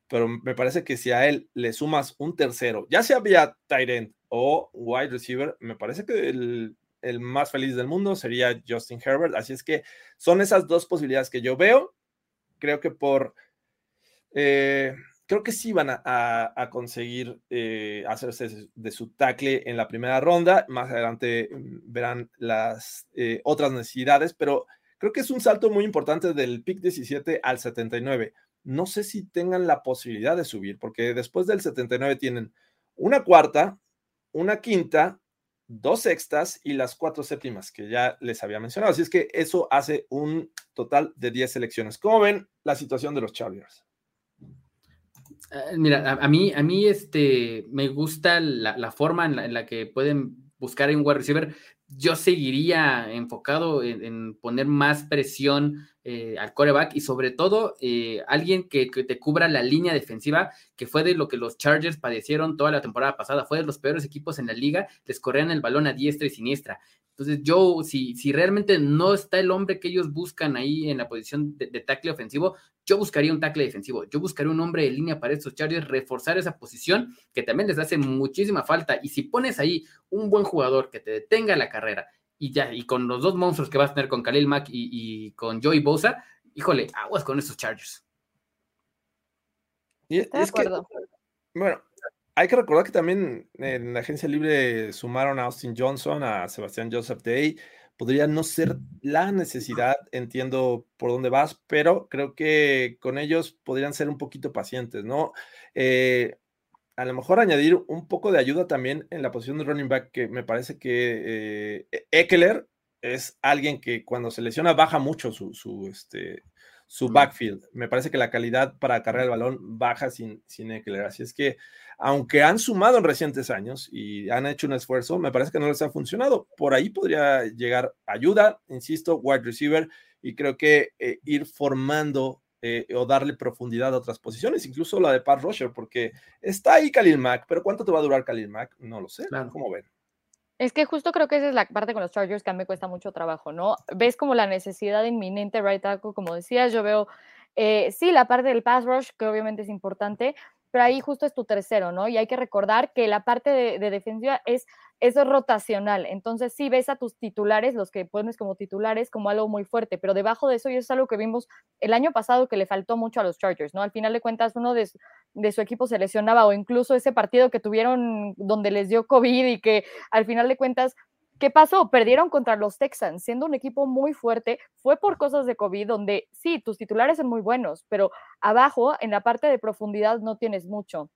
pero me parece que si a él le sumas un tercero, ya sea vía tight end o wide receiver, me parece que el, el más feliz del mundo sería Justin Herbert. Así es que son esas dos posibilidades que yo veo. Creo que por... Eh, creo que sí van a, conseguir eh, hacerse de su tackle en la primera ronda. Más adelante mm, verán las eh, otras necesidades, pero creo que es un salto muy importante del pick 17 al 79. No sé si tengan la posibilidad de subir, porque después del 79 tienen una cuarta, una quinta dos sextas y las cuatro séptimas que ya les había mencionado. Así es que eso hace un total de 10 selecciones. ¿Cómo ven la situación de los Chargers? Eh, mira, a, mí, a mí este, me gusta la, forma en la, que pueden buscar un wide receiver. Yo seguiría enfocado en, poner más presión eh, al coreback y sobre todo eh, alguien que, te cubra la línea defensiva, que fue de lo que los Chargers padecieron toda la temporada pasada, fue de los peores equipos en la liga, les corrían el balón a diestra y siniestra. Entonces yo, si, si realmente no está el hombre que ellos buscan ahí en la posición de, de tackle ofensivo, yo buscaría un tackle defensivo, yo buscaría un hombre de línea para estos Chargers, reforzar esa posición que también les hace muchísima falta. Y si pones ahí un buen jugador que te detenga la carrera y ya, y con los dos monstruos que vas a tener con Khalil Mack y, con Joey Bosa, híjole, aguas con estos Chargers. Y es que, bueno, hay que recordar que también en la agencia libre sumaron a Austin Johnson, a Sebastián Joseph Day. Podría no ser la necesidad, entiendo por dónde vas, pero creo que con ellos podrían ser un poquito pacientes, ¿no? Eh, a lo mejor añadir un poco de ayuda también en la posición de running back, que me parece que eh, Eckler es alguien que cuando se lesiona baja mucho su, su, este, su backfield. Me parece que la calidad para cargar el balón baja sin, sin Eckler. Así es que, aunque han sumado en recientes años y han hecho un esfuerzo, me parece que no les ha funcionado. Por ahí podría llegar ayuda, insisto, wide receiver, y creo que eh, ir formando eh, o darle profundidad a otras posiciones, incluso la de Pat Rusher, porque está ahí Khalil Mack, pero ¿cuánto te va a durar Khalil Mack? No lo sé. Claro. ¿Cómo ven? Es que justo creo que esa es la parte con los Chargers que a mí me cuesta mucho trabajo, ¿no? Ves como la necesidad inminente right tackle, como decías, yo veo, eh, sí, la parte del pass rush, que obviamente es importante, pero ahí justo es tu tercero, ¿no? Y hay que recordar que la parte de, de defensiva es es rotacional. Entonces, sí ves a tus titulares, los que pones como titulares, como algo muy fuerte, pero debajo de eso, y eso es algo que vimos el año pasado que le faltó mucho a los Chargers, ¿no? Al final de cuentas, uno de, su equipo se lesionaba, o incluso ese partido que tuvieron donde les dio COVID y que al final de cuentas ¿Qué pasó? Perdieron contra los Texans, siendo un equipo muy fuerte. Fue por cosas de COVID, donde sí, tus titulares son muy buenos, pero abajo, en la parte de profundidad, no tienes mucho.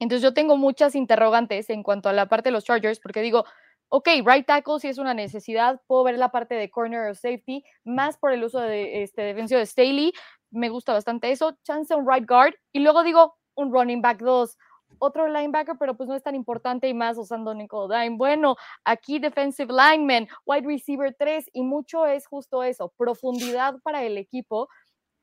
Entonces yo tengo muchas interrogantes en cuanto a la parte de los Chargers, porque digo, ok, right tackle si es una necesidad, puedo ver la parte de corner o safety, más por el uso de este defensivo de Staley, me gusta bastante eso, chance un right guard, y luego digo un running back 2, otro linebacker, pero pues no es tan importante y más usando Nicole Dime. Bueno, aquí defensive lineman, wide receiver 3, y mucho es justo eso, profundidad para el equipo,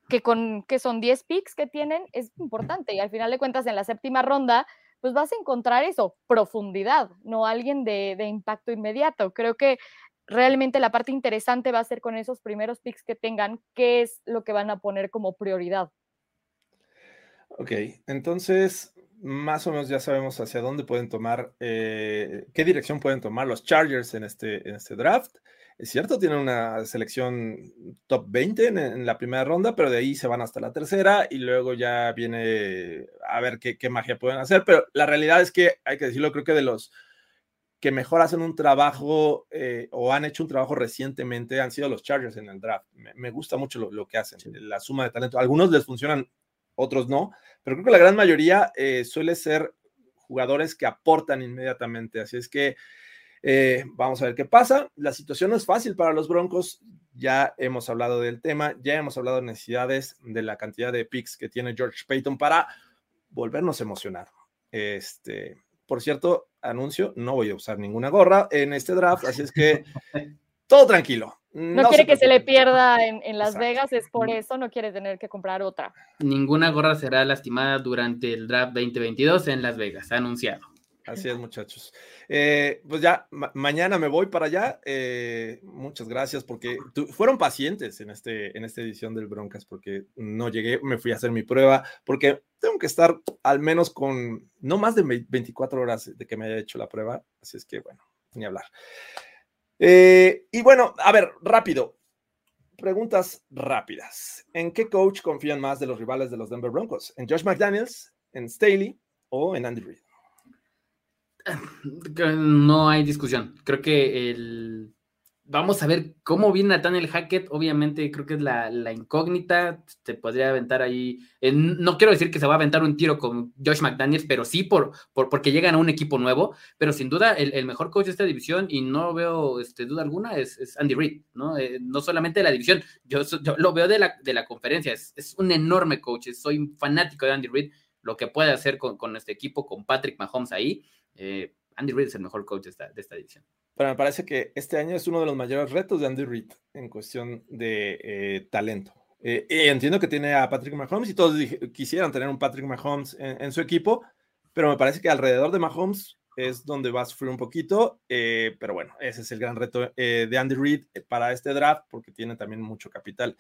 que con que son 10 picks que tienen es importante y al final de cuentas en la séptima ronda pues vas a encontrar eso, profundidad, no alguien de, impacto inmediato. Creo que realmente la parte interesante va a ser con esos primeros picks que tengan, qué es lo que van a poner como prioridad. Ok, entonces más o menos ya sabemos hacia dónde pueden tomar, eh, qué dirección pueden tomar los Chargers en este, en este draft. Es cierto, tienen una selección top 20 en, la primera ronda, pero de ahí se van hasta la tercera y luego ya viene a ver qué, magia pueden hacer. Pero la realidad es que, hay que decirlo, creo que de los que mejor hacen un trabajo eh, o han hecho un trabajo recientemente han sido los Chargers en el draft. Me, gusta mucho lo, que hacen, la suma de talento. Algunos les funcionan, otros no, pero creo que la gran mayoría eh, suele ser jugadores que aportan inmediatamente. Así es que eh, vamos a ver qué pasa. La situación no es fácil para los Broncos. Ya hemos hablado del tema, ya hemos hablado de necesidades de la cantidad de picks que tiene George Payton para volvernos a emocionar. Este, por cierto, anuncio, no voy a usar ninguna gorra en este draft, así es que todo tranquilo. No, quiere que se le pierda en, en Las Vegas, es por eso, no quiere tener que comprar otra. Ninguna gorra será lastimada durante el draft 2022 en Las Vegas, anunciado. Así es, muchachos. Eh, pues ya, mañana me voy para allá. Eh, muchas gracias porque fueron pacientes en, este, en esta edición del Broncas porque no llegué, me fui a hacer mi prueba porque tengo que estar al menos con no más de 24 horas de que me haya hecho la prueba. Así es que, bueno, ni hablar. Eh, y bueno, a ver, rápido. Preguntas rápidas. ¿En qué coach confían más de los rivales de los Denver Broncos? ¿En Josh McDaniels, en Staley o en Andy Reid? No hay discusión. Creo que el. Vamos a ver cómo viene Nathaniel Hackett. Obviamente, creo que es la, incógnita. Te podría aventar ahí. no quiero decir que se va a aventar un tiro con Josh McDaniels, pero sí por, por porque llegan a un equipo nuevo. Pero sin duda, el, mejor coach de esta división, y no veo este, duda alguna, es, Andy Reid. ¿no? Eh, no solamente de la división, yo, lo veo de la, de la conferencia. Es, es un enorme coach. Soy un fanático de Andy Reid. Lo que puede hacer con, este equipo, con Patrick Mahomes ahí. Eh, Andy Reid es el mejor coach de esta, edición. Pero me parece que este año es uno de los mayores retos de Andy Reid en cuestión de eh, talento. Eh, entiendo que tiene a Patrick Mahomes y todos quisieran tener un Patrick Mahomes en, su equipo, pero me parece que alrededor de Mahomes es donde va a sufrir un poquito, eh, pero bueno, ese es el gran reto de Andy Reid para este draft porque tiene también mucho capital.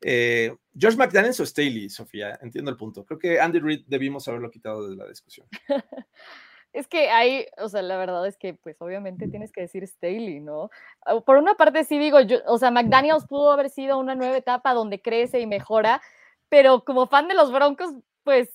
George McDaniels o Staley, Sofía, entiendo el punto. Creo que Andy Reid debimos haberlo quitado de la discusión. Es que hay, o sea, la verdad es que, pues obviamente tienes que decir Staley, ¿no? Por una parte sí digo, yo, o sea, McDaniels pudo haber sido una nueva etapa donde crece y mejora, pero como fan de los Broncos, pues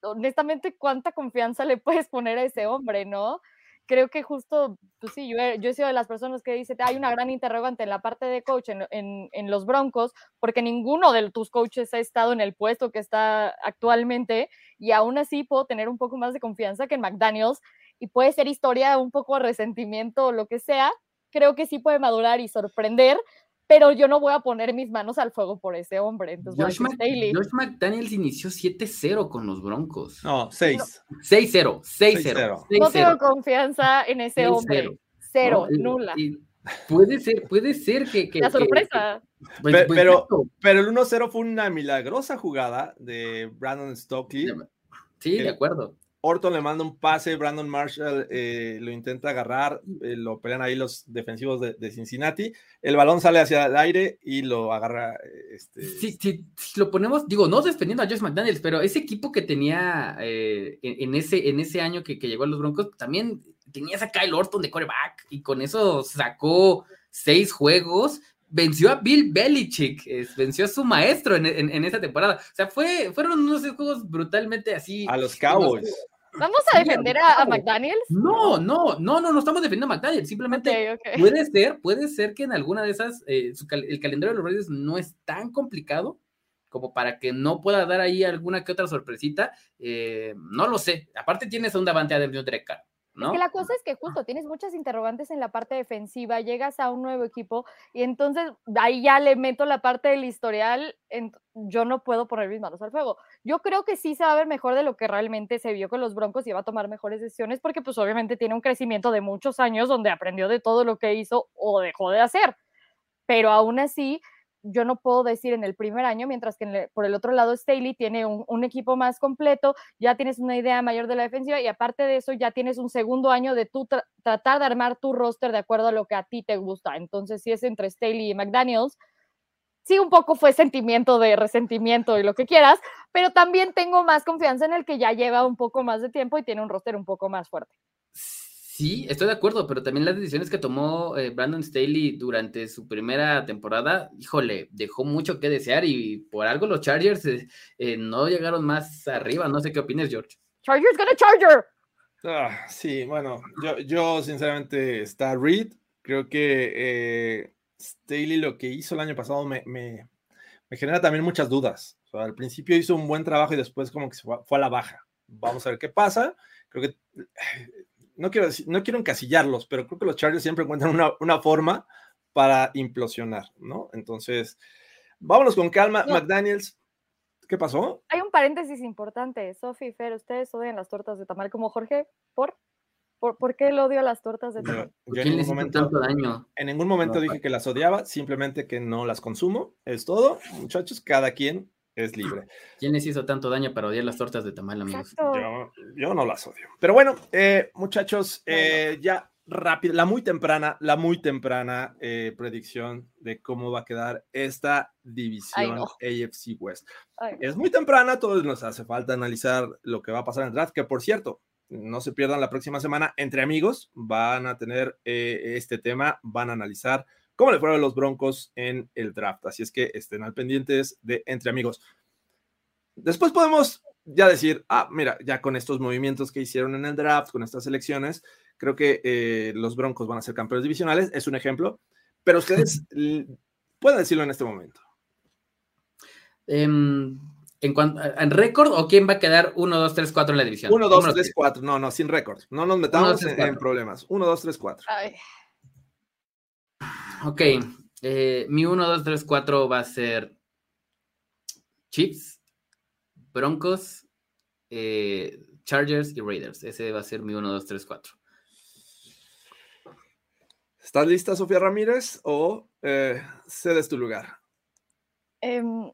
honestamente, ¿cuánta confianza le puedes poner a ese hombre, no? Creo que justo, pues sí, yo he, sido de las personas que dice, hay una gran interrogante en la parte de coach en, en, en, los Broncos, porque ninguno de tus coaches ha estado en el puesto que está actualmente, y aún así puedo tener un poco más de confianza que en McDaniels, y puede ser historia un poco resentimiento o lo que sea, creo que sí puede madurar y sorprender, pero yo no voy a poner mis manos al fuego por ese hombre. Entonces, Josh, Josh McDaniels inició 7-0 con los Broncos. No, 6. 6-0, 6-0. No tengo confianza en ese hombre. Cero, nula. puede ser, puede ser que. La sorpresa. Pues, pues, pero, pero, el 1-0 fue una milagrosa jugada de Brandon Stokely. Sí, de acuerdo. Orton le manda un pase, Brandon Marshall eh, lo intenta agarrar, eh, lo pelean ahí los defensivos de, Cincinnati, el balón sale hacia el aire y lo agarra. Este... Sí, sí, lo ponemos, digo, no defendiendo a Josh McDaniels, pero ese equipo que tenía eh, en, ese, en ese año que, llegó a los Broncos, también tenía a Kyle Orton de coreback y con eso sacó seis juegos venció a Bill Belichick, venció a su maestro en, en, esa temporada. O sea, fue, fueron unos juegos brutalmente así. A los Cowboys. ¿Vamos a defender a, McDaniels? No, no, no, no, no estamos defendiendo a McDaniels. Simplemente puede ser, puede ser que en alguna de esas, eh, el calendario de los Raiders no es tan complicado como para que no pueda dar ahí alguna que otra sorpresita. Eh, no lo sé. Aparte tienes a un Davante a Derek Carr. Que la cosa es que justo tienes muchas interrogantes en la parte defensiva, llegas a un nuevo equipo y entonces ahí ya le meto la parte del historial, yo no puedo poner mis manos al fuego. Yo creo que sí se va a ver mejor de lo que realmente se vio con los Broncos y va a tomar mejores decisiones porque pues obviamente tiene un crecimiento de muchos años donde aprendió de todo lo que hizo o dejó de hacer. Pero aún así, yo no puedo decir en el primer año, mientras que por el otro lado Staley tiene un, equipo más completo, ya tienes una idea mayor de la defensiva y aparte de eso ya tienes un segundo año de tú tratar de armar tu roster de acuerdo a lo que a ti te gusta. Entonces, si es entre Staley y McDaniels, sí un poco fue sentimiento de resentimiento y lo que quieras, pero también tengo más confianza en el que ya lleva un poco más de tiempo y tiene un roster un poco más fuerte. Sí, estoy de acuerdo, pero también las decisiones que tomó eh, Brandon Staley durante su primera temporada, híjole, dejó mucho que desear y por algo los Chargers eh, eh, no llegaron más arriba. No sé qué opinas, George. Chargers gonna Charger. Ah, sí, bueno, yo, yo sinceramente está Reed. Creo que Staley lo que hizo el año pasado me, me, genera también muchas dudas. al principio hizo un buen trabajo y después como que se fue, fue a la baja. Vamos a ver qué pasa. Creo que no quiero, no quiero encasillarlos, pero creo que los Chargers siempre encuentran una, forma para implosionar, ¿no? Entonces, vámonos con calma. McDaniels, ¿qué pasó? Hay un paréntesis importante. Sophie, Fer, ¿ustedes odian las tortas de tamal como Jorge? ¿Por? ¿Por, qué el odio a las tortas de tamal? Yo, en, ningún momento, daño? en ningún momento dije que las odiaba, simplemente que no las consumo. Es todo. Muchachos, cada quien es libre. ¿Quién les hizo tanto daño para odiar las tortas de tamal, amigos? Yo, no las odio. Pero bueno, eh, muchachos, eh, ya rápido, la muy temprana, la muy temprana eh, predicción de cómo va a quedar esta división AFC West. Es muy temprana, todos nos hace falta analizar lo que va a pasar en el draft, que por cierto, no se pierdan la próxima semana, entre amigos, van a tener este tema, van a analizar cómo le fueron los Broncos en el draft. Así es que estén al pendientes de Entre Amigos. Después podemos ya decir, ah, mira, ya con estos movimientos que hicieron en el draft, con estas elecciones, creo que eh, los Broncos van a ser campeones divisionales, es un ejemplo, pero ustedes pueden decirlo en este momento. Em, en, cuanto, ¿En récord o quién va a quedar 1, 2, 3, 4 en la división? 1, 2, 3, 4. No, no, sin récord. No nos metamos en, problemas. 1, 2, 3, 4. Ok, eh, mi 1, 2, 3, 4 va a ser Chips, Broncos, eh, Chargers y Raiders. Ese va a ser mi 1, 2, 3, 4. ¿Estás lista, Sofía Ramírez, o eh, cedes tu lugar? Em,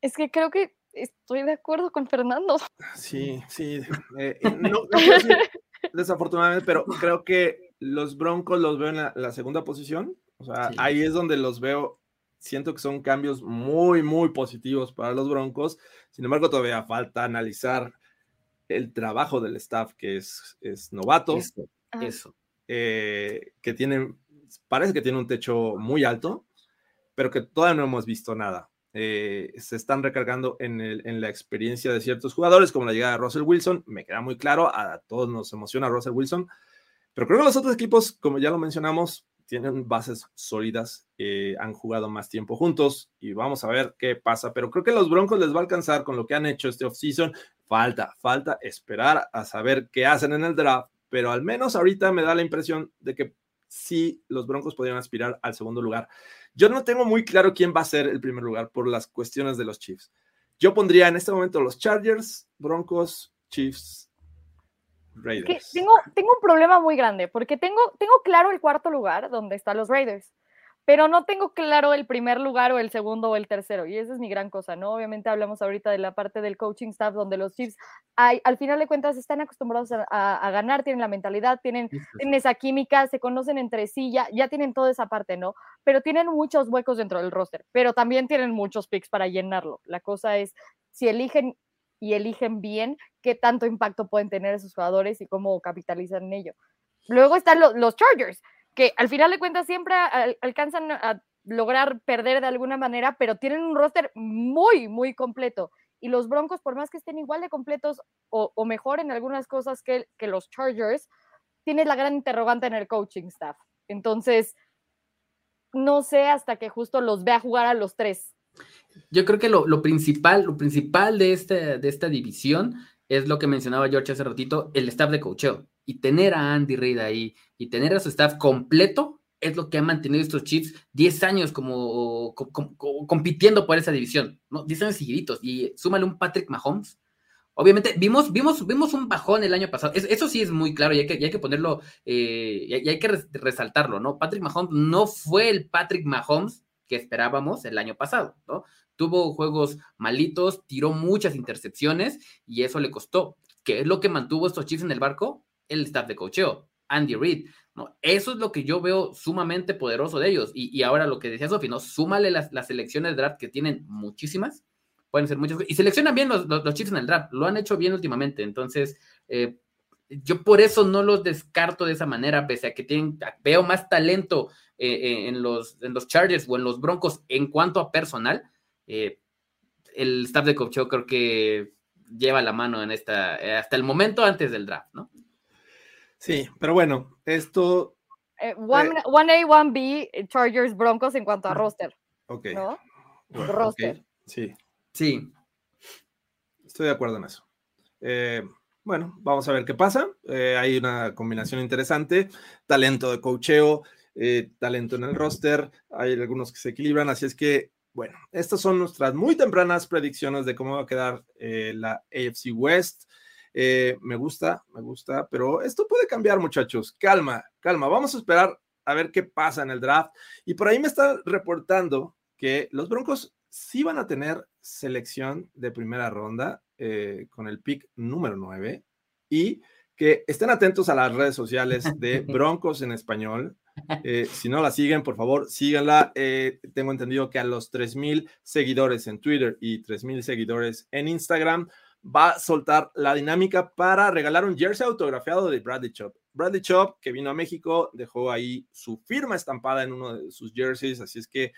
es que creo que estoy de acuerdo con Fernando. Sí, sí. Eh, desafortunadamente, pero creo que los Broncos los veo en la, segunda posición. O sea, ahí es donde los veo. Siento que son cambios muy, muy positivos para los Broncos. Sin embargo, todavía falta analizar el trabajo del staff que es, es novato. eso. Eh, que tiene, parece que tiene un techo muy alto, pero que todavía no hemos visto nada. Eh, se están recargando en, en, la experiencia de ciertos jugadores, como la llegada de Russell Wilson. Me queda muy claro, a todos nos emociona Russell Wilson, pero creo que los otros equipos, como ya lo mencionamos, tienen bases sólidas, han jugado más tiempo juntos y vamos a ver qué pasa. Pero creo que los Broncos les va a alcanzar con lo que han hecho este offseason. Falta, falta esperar a saber qué hacen en el draft pero al menos ahorita me da la impresión de que sí los Broncos podrían aspirar al segundo lugar. Yo no tengo muy claro quién va a ser el primer lugar por las cuestiones de los Chiefs. Yo pondría en este momento los Chargers, Broncos, Chiefs, Raiders. tengo, tengo un problema muy grande porque tengo, tengo claro el cuarto lugar donde están los Raiders pero no tengo claro el primer lugar o el segundo o el tercero, y esa es mi gran cosa, ¿no? Obviamente hablamos ahorita de la parte del coaching staff, donde los Chiefs, hay, al final de cuentas, están acostumbrados a, ganar, tienen la mentalidad, tienen, esa química, se conocen entre sí, ya, ya tienen toda esa parte, ¿no? Pero tienen muchos huecos dentro del roster, pero también tienen muchos picks para llenarlo. La cosa es, si eligen y eligen bien, qué tanto impacto pueden tener esos jugadores y cómo capitalizan en ello. Luego están los Chargers, que al final de cuentas siempre alcanzan a lograr perder de alguna manera, pero tienen un roster muy, muy completo. Y los Broncos, por más que estén igual de completos o, mejor en algunas cosas que, que los Chargers, tienen la gran interrogante en el coaching staff. Entonces, no sé hasta que justo los vea jugar a los tres. Yo creo que lo, lo principal, lo principal de, este, de esta división es lo que mencionaba George hace ratito, el staff de coacheo y tener a Andy Reid ahí y tener a su staff completo es lo que ha mantenido estos Chiefs 10 años como, compitiendo por esa división, ¿no? 10 años seguiditos y súmale un Patrick Mahomes. Obviamente, vimos, vimos, vimos un bajón el año pasado. eso sí es muy claro y hay que, hay que ponerlo, eh, y hay que resaltarlo, ¿no? Patrick Mahomes no fue el Patrick Mahomes que esperábamos el año pasado, ¿no? Tuvo juegos malitos, tiró muchas intercepciones y eso le costó. ¿Qué es lo que mantuvo estos Chiefs en el barco? el staff de cocheo, Andy Reid. ¿no? Eso es lo que yo veo sumamente poderoso de ellos. Y, ahora lo que decía Sofi, ¿no? Súmale las, las, selecciones de draft que tienen muchísimas, pueden ser muchas. Y seleccionan bien los, los, Chiefs en el draft, lo han hecho bien últimamente. Entonces, eh, yo por eso no los descarto de esa manera, pese a que tienen, veo más talento eh, eh, en, los, en los Chargers o en los Broncos en cuanto a personal. El staff de cocheo creo que lleva la mano en esta, hasta el momento antes del draft, ¿no? Sí, pero bueno, esto. Eh, one, a 1B, Chargers Broncos en cuanto a roster. Ok. ¿No? roster. Sí. Sí. Estoy de acuerdo en eso. Eh, bueno, vamos a ver qué pasa. Eh, hay una combinación interesante. Talento de cocheo, talento en el roster. Hay algunos que se equilibran. Así es que, bueno, estas son nuestras muy tempranas predicciones de cómo va a quedar la AFC West. Eh, me gusta, me gusta, pero esto puede cambiar, muchachos. Calma, calma. Vamos a esperar a ver qué pasa en el draft. Y por ahí me están reportando que los Broncos sí van a tener selección de primera ronda eh, con el pick número 9 y que estén atentos a las redes sociales de Broncos en español. Eh, si no la siguen, por favor, síganla. tengo entendido que a los 3.000 seguidores en Twitter y 3.000 seguidores en Instagram va a soltar la dinámica para regalar un jersey autografiado de Bradley Chop. Bradley Chop, que vino a México, dejó ahí su firma estampada en uno de sus jerseys, así es que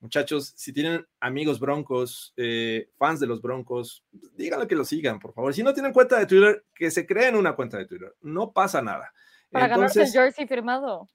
muchachos, si tienen amigos broncos, eh, fans de los broncos, díganle que lo sigan, por favor. Si no tienen cuenta de Twitter, que se creen una cuenta de Twitter, no pasa nada. Para ganarse el jersey firmado.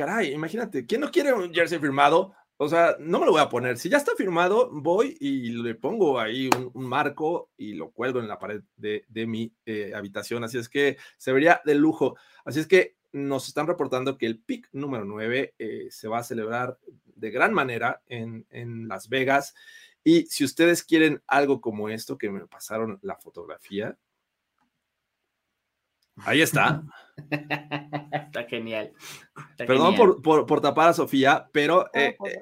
Caray, imagínate, ¿quién no quiere un jersey firmado? O sea, no me lo voy a poner. Si ya está firmado, voy y le pongo ahí un, marco y lo cuelgo en la pared de, mi eh, habitación. Así es que se vería de lujo. Así es que nos están reportando que el pick número 9 eh, se va a celebrar de gran manera en, en, Las Vegas. Y si ustedes quieren algo como esto, que me pasaron la fotografía, Ahí está. está genial. Perdón Por, tapar a Sofía, pero eh, pues,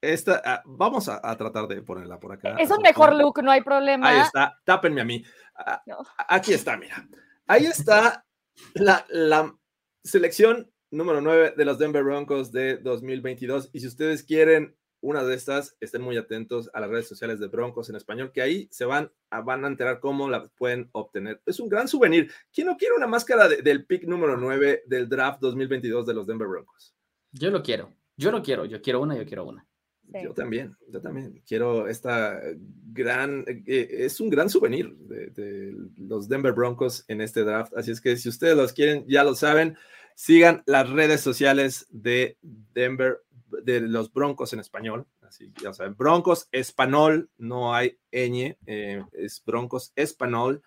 esta, ah, vamos a, tratar de ponerla por acá. Es un mejor look, no hay problema. Ahí está, tápenme a mí. Ah, aquí está, mira. Ahí está la, la selección número 9 de los Denver Broncos de 2022. Y si ustedes quieren una de estas, estén muy atentos a las redes sociales de Broncos en español, que ahí se van a, van a enterar cómo la pueden obtener. Es un gran souvenir. ¿Quién no quiere una máscara del pick número 9 del draft 2022 de los Denver Broncos? Yo lo quiero. Yo lo quiero. Yo quiero una, yo quiero una. Yo también, yo también quiero esta gran, eh, es un gran souvenir de, de, los Denver Broncos en este draft. Así es que si ustedes los quieren, ya lo saben, sigan las redes sociales de Denver de los Broncos en español. Así, ya saben, Broncos Español, no hay ñ, eh, es Broncos Español,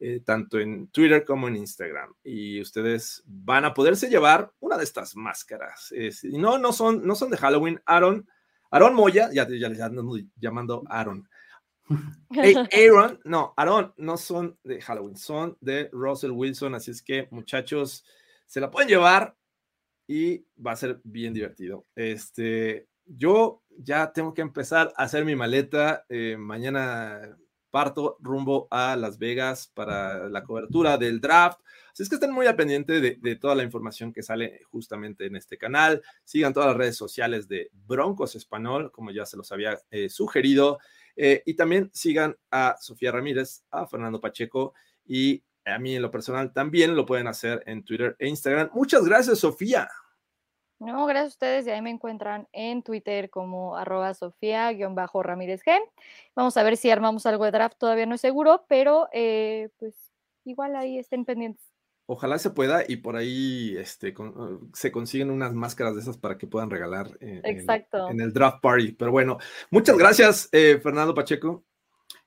eh, tanto en Twitter como en Instagram. Y ustedes van a poderse llevar una de estas máscaras. y no, no son, no son de Halloween. Aaron, Aaron Moya, ya, ya ando llamando Aaron. Aaron, no, Aaron, no son de Halloween, son de Russell Wilson. Así es que, muchachos, se la pueden llevar y va a ser bien divertido. Este, yo ya tengo que empezar a hacer mi maleta. Eh, mañana parto rumbo a Las Vegas para la cobertura del draft. Así es que estén muy al pendiente de, toda la información que sale justamente en este canal. Sigan todas las redes sociales de Broncos Español, como ya se los había eh, sugerido. Eh, y también sigan a Sofía Ramírez, a Fernando Pacheco y a mí en lo personal también lo pueden hacer en Twitter e Instagram. Muchas gracias, Sofía. No, gracias a ustedes. Y ahí me encuentran en Twitter como arroba Sofía-Ramírez G. Vamos a ver si armamos algo de draft, todavía no es seguro, pero eh, pues igual ahí estén pendientes. Ojalá se pueda y por ahí este, se consiguen unas máscaras de esas para que puedan regalar en, En, el draft party. Pero bueno, muchas gracias, eh, Fernando Pacheco.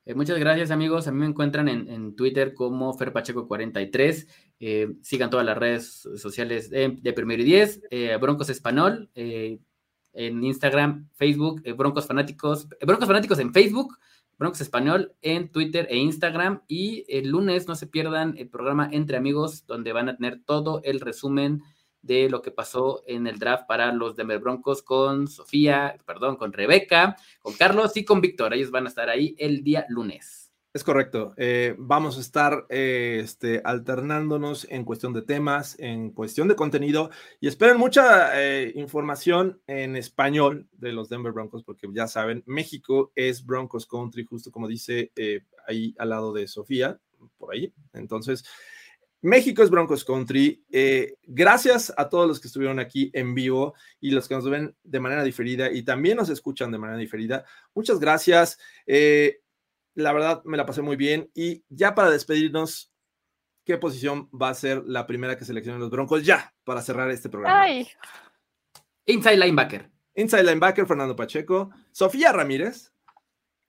Eh, muchas gracias, amigos. A mí me encuentran en, Twitter como FerPacheco43. Eh, sigan todas las redes sociales de, Primero y Diez, eh, Broncos Español, en Instagram, Facebook, Broncos Fanáticos, Broncos Fanáticos en Facebook, Broncos Español en Twitter e Instagram. Y el lunes no se pierdan el programa Entre Amigos, donde van a tener todo el resumen de lo que pasó en el draft para los Denver Broncos con Sofía, perdón, con Rebeca, con Carlos y con Víctor. Ellos van a estar ahí el día lunes. Es correcto. Eh, vamos a estar eh, este, alternándonos en cuestión de temas, en cuestión de contenido y esperen mucha eh, información en español de los Denver Broncos porque ya saben, México es Broncos Country, justo como dice ahí al lado de Sofía, por ahí. Entonces, México es Broncos Country. Eh, gracias a todos los que estuvieron aquí en vivo y los que nos ven de manera diferida y también nos escuchan de manera diferida. Muchas gracias. Eh, la verdad me la pasé muy bien. Y ya para despedirnos, ¿qué posición va a ser la primera que seleccionen los Broncos? Ya, para cerrar este programa. Inside linebacker. Inside linebacker, Fernando Pacheco. Sofía Ramírez.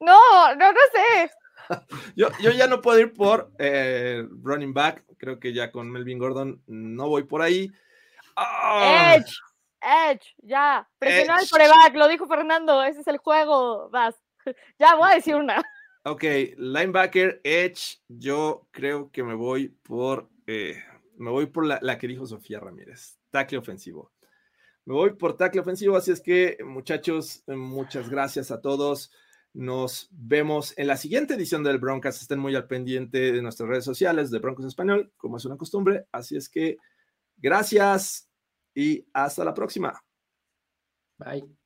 No, no, no sé. yo, yo ya no puedo ir por eh, running back. Creo que ya con Melvin Gordon no voy por ahí. ¡Ah! Edge, Edge, ya. Presionar el coreback, lo dijo Fernando. Ese es el juego. Vas. Ya voy a decir una. Ok, linebacker, Edge. Yo creo que me voy por. Eh, me voy por la, la que dijo Sofía Ramírez. Tackle ofensivo. Me voy por tackle ofensivo, así es que muchachos, muchas gracias a todos. Nos vemos en la siguiente edición del Broncas. Estén muy al pendiente de nuestras redes sociales de Broncos Español, como es una costumbre. Así es que gracias y hasta la próxima. Bye.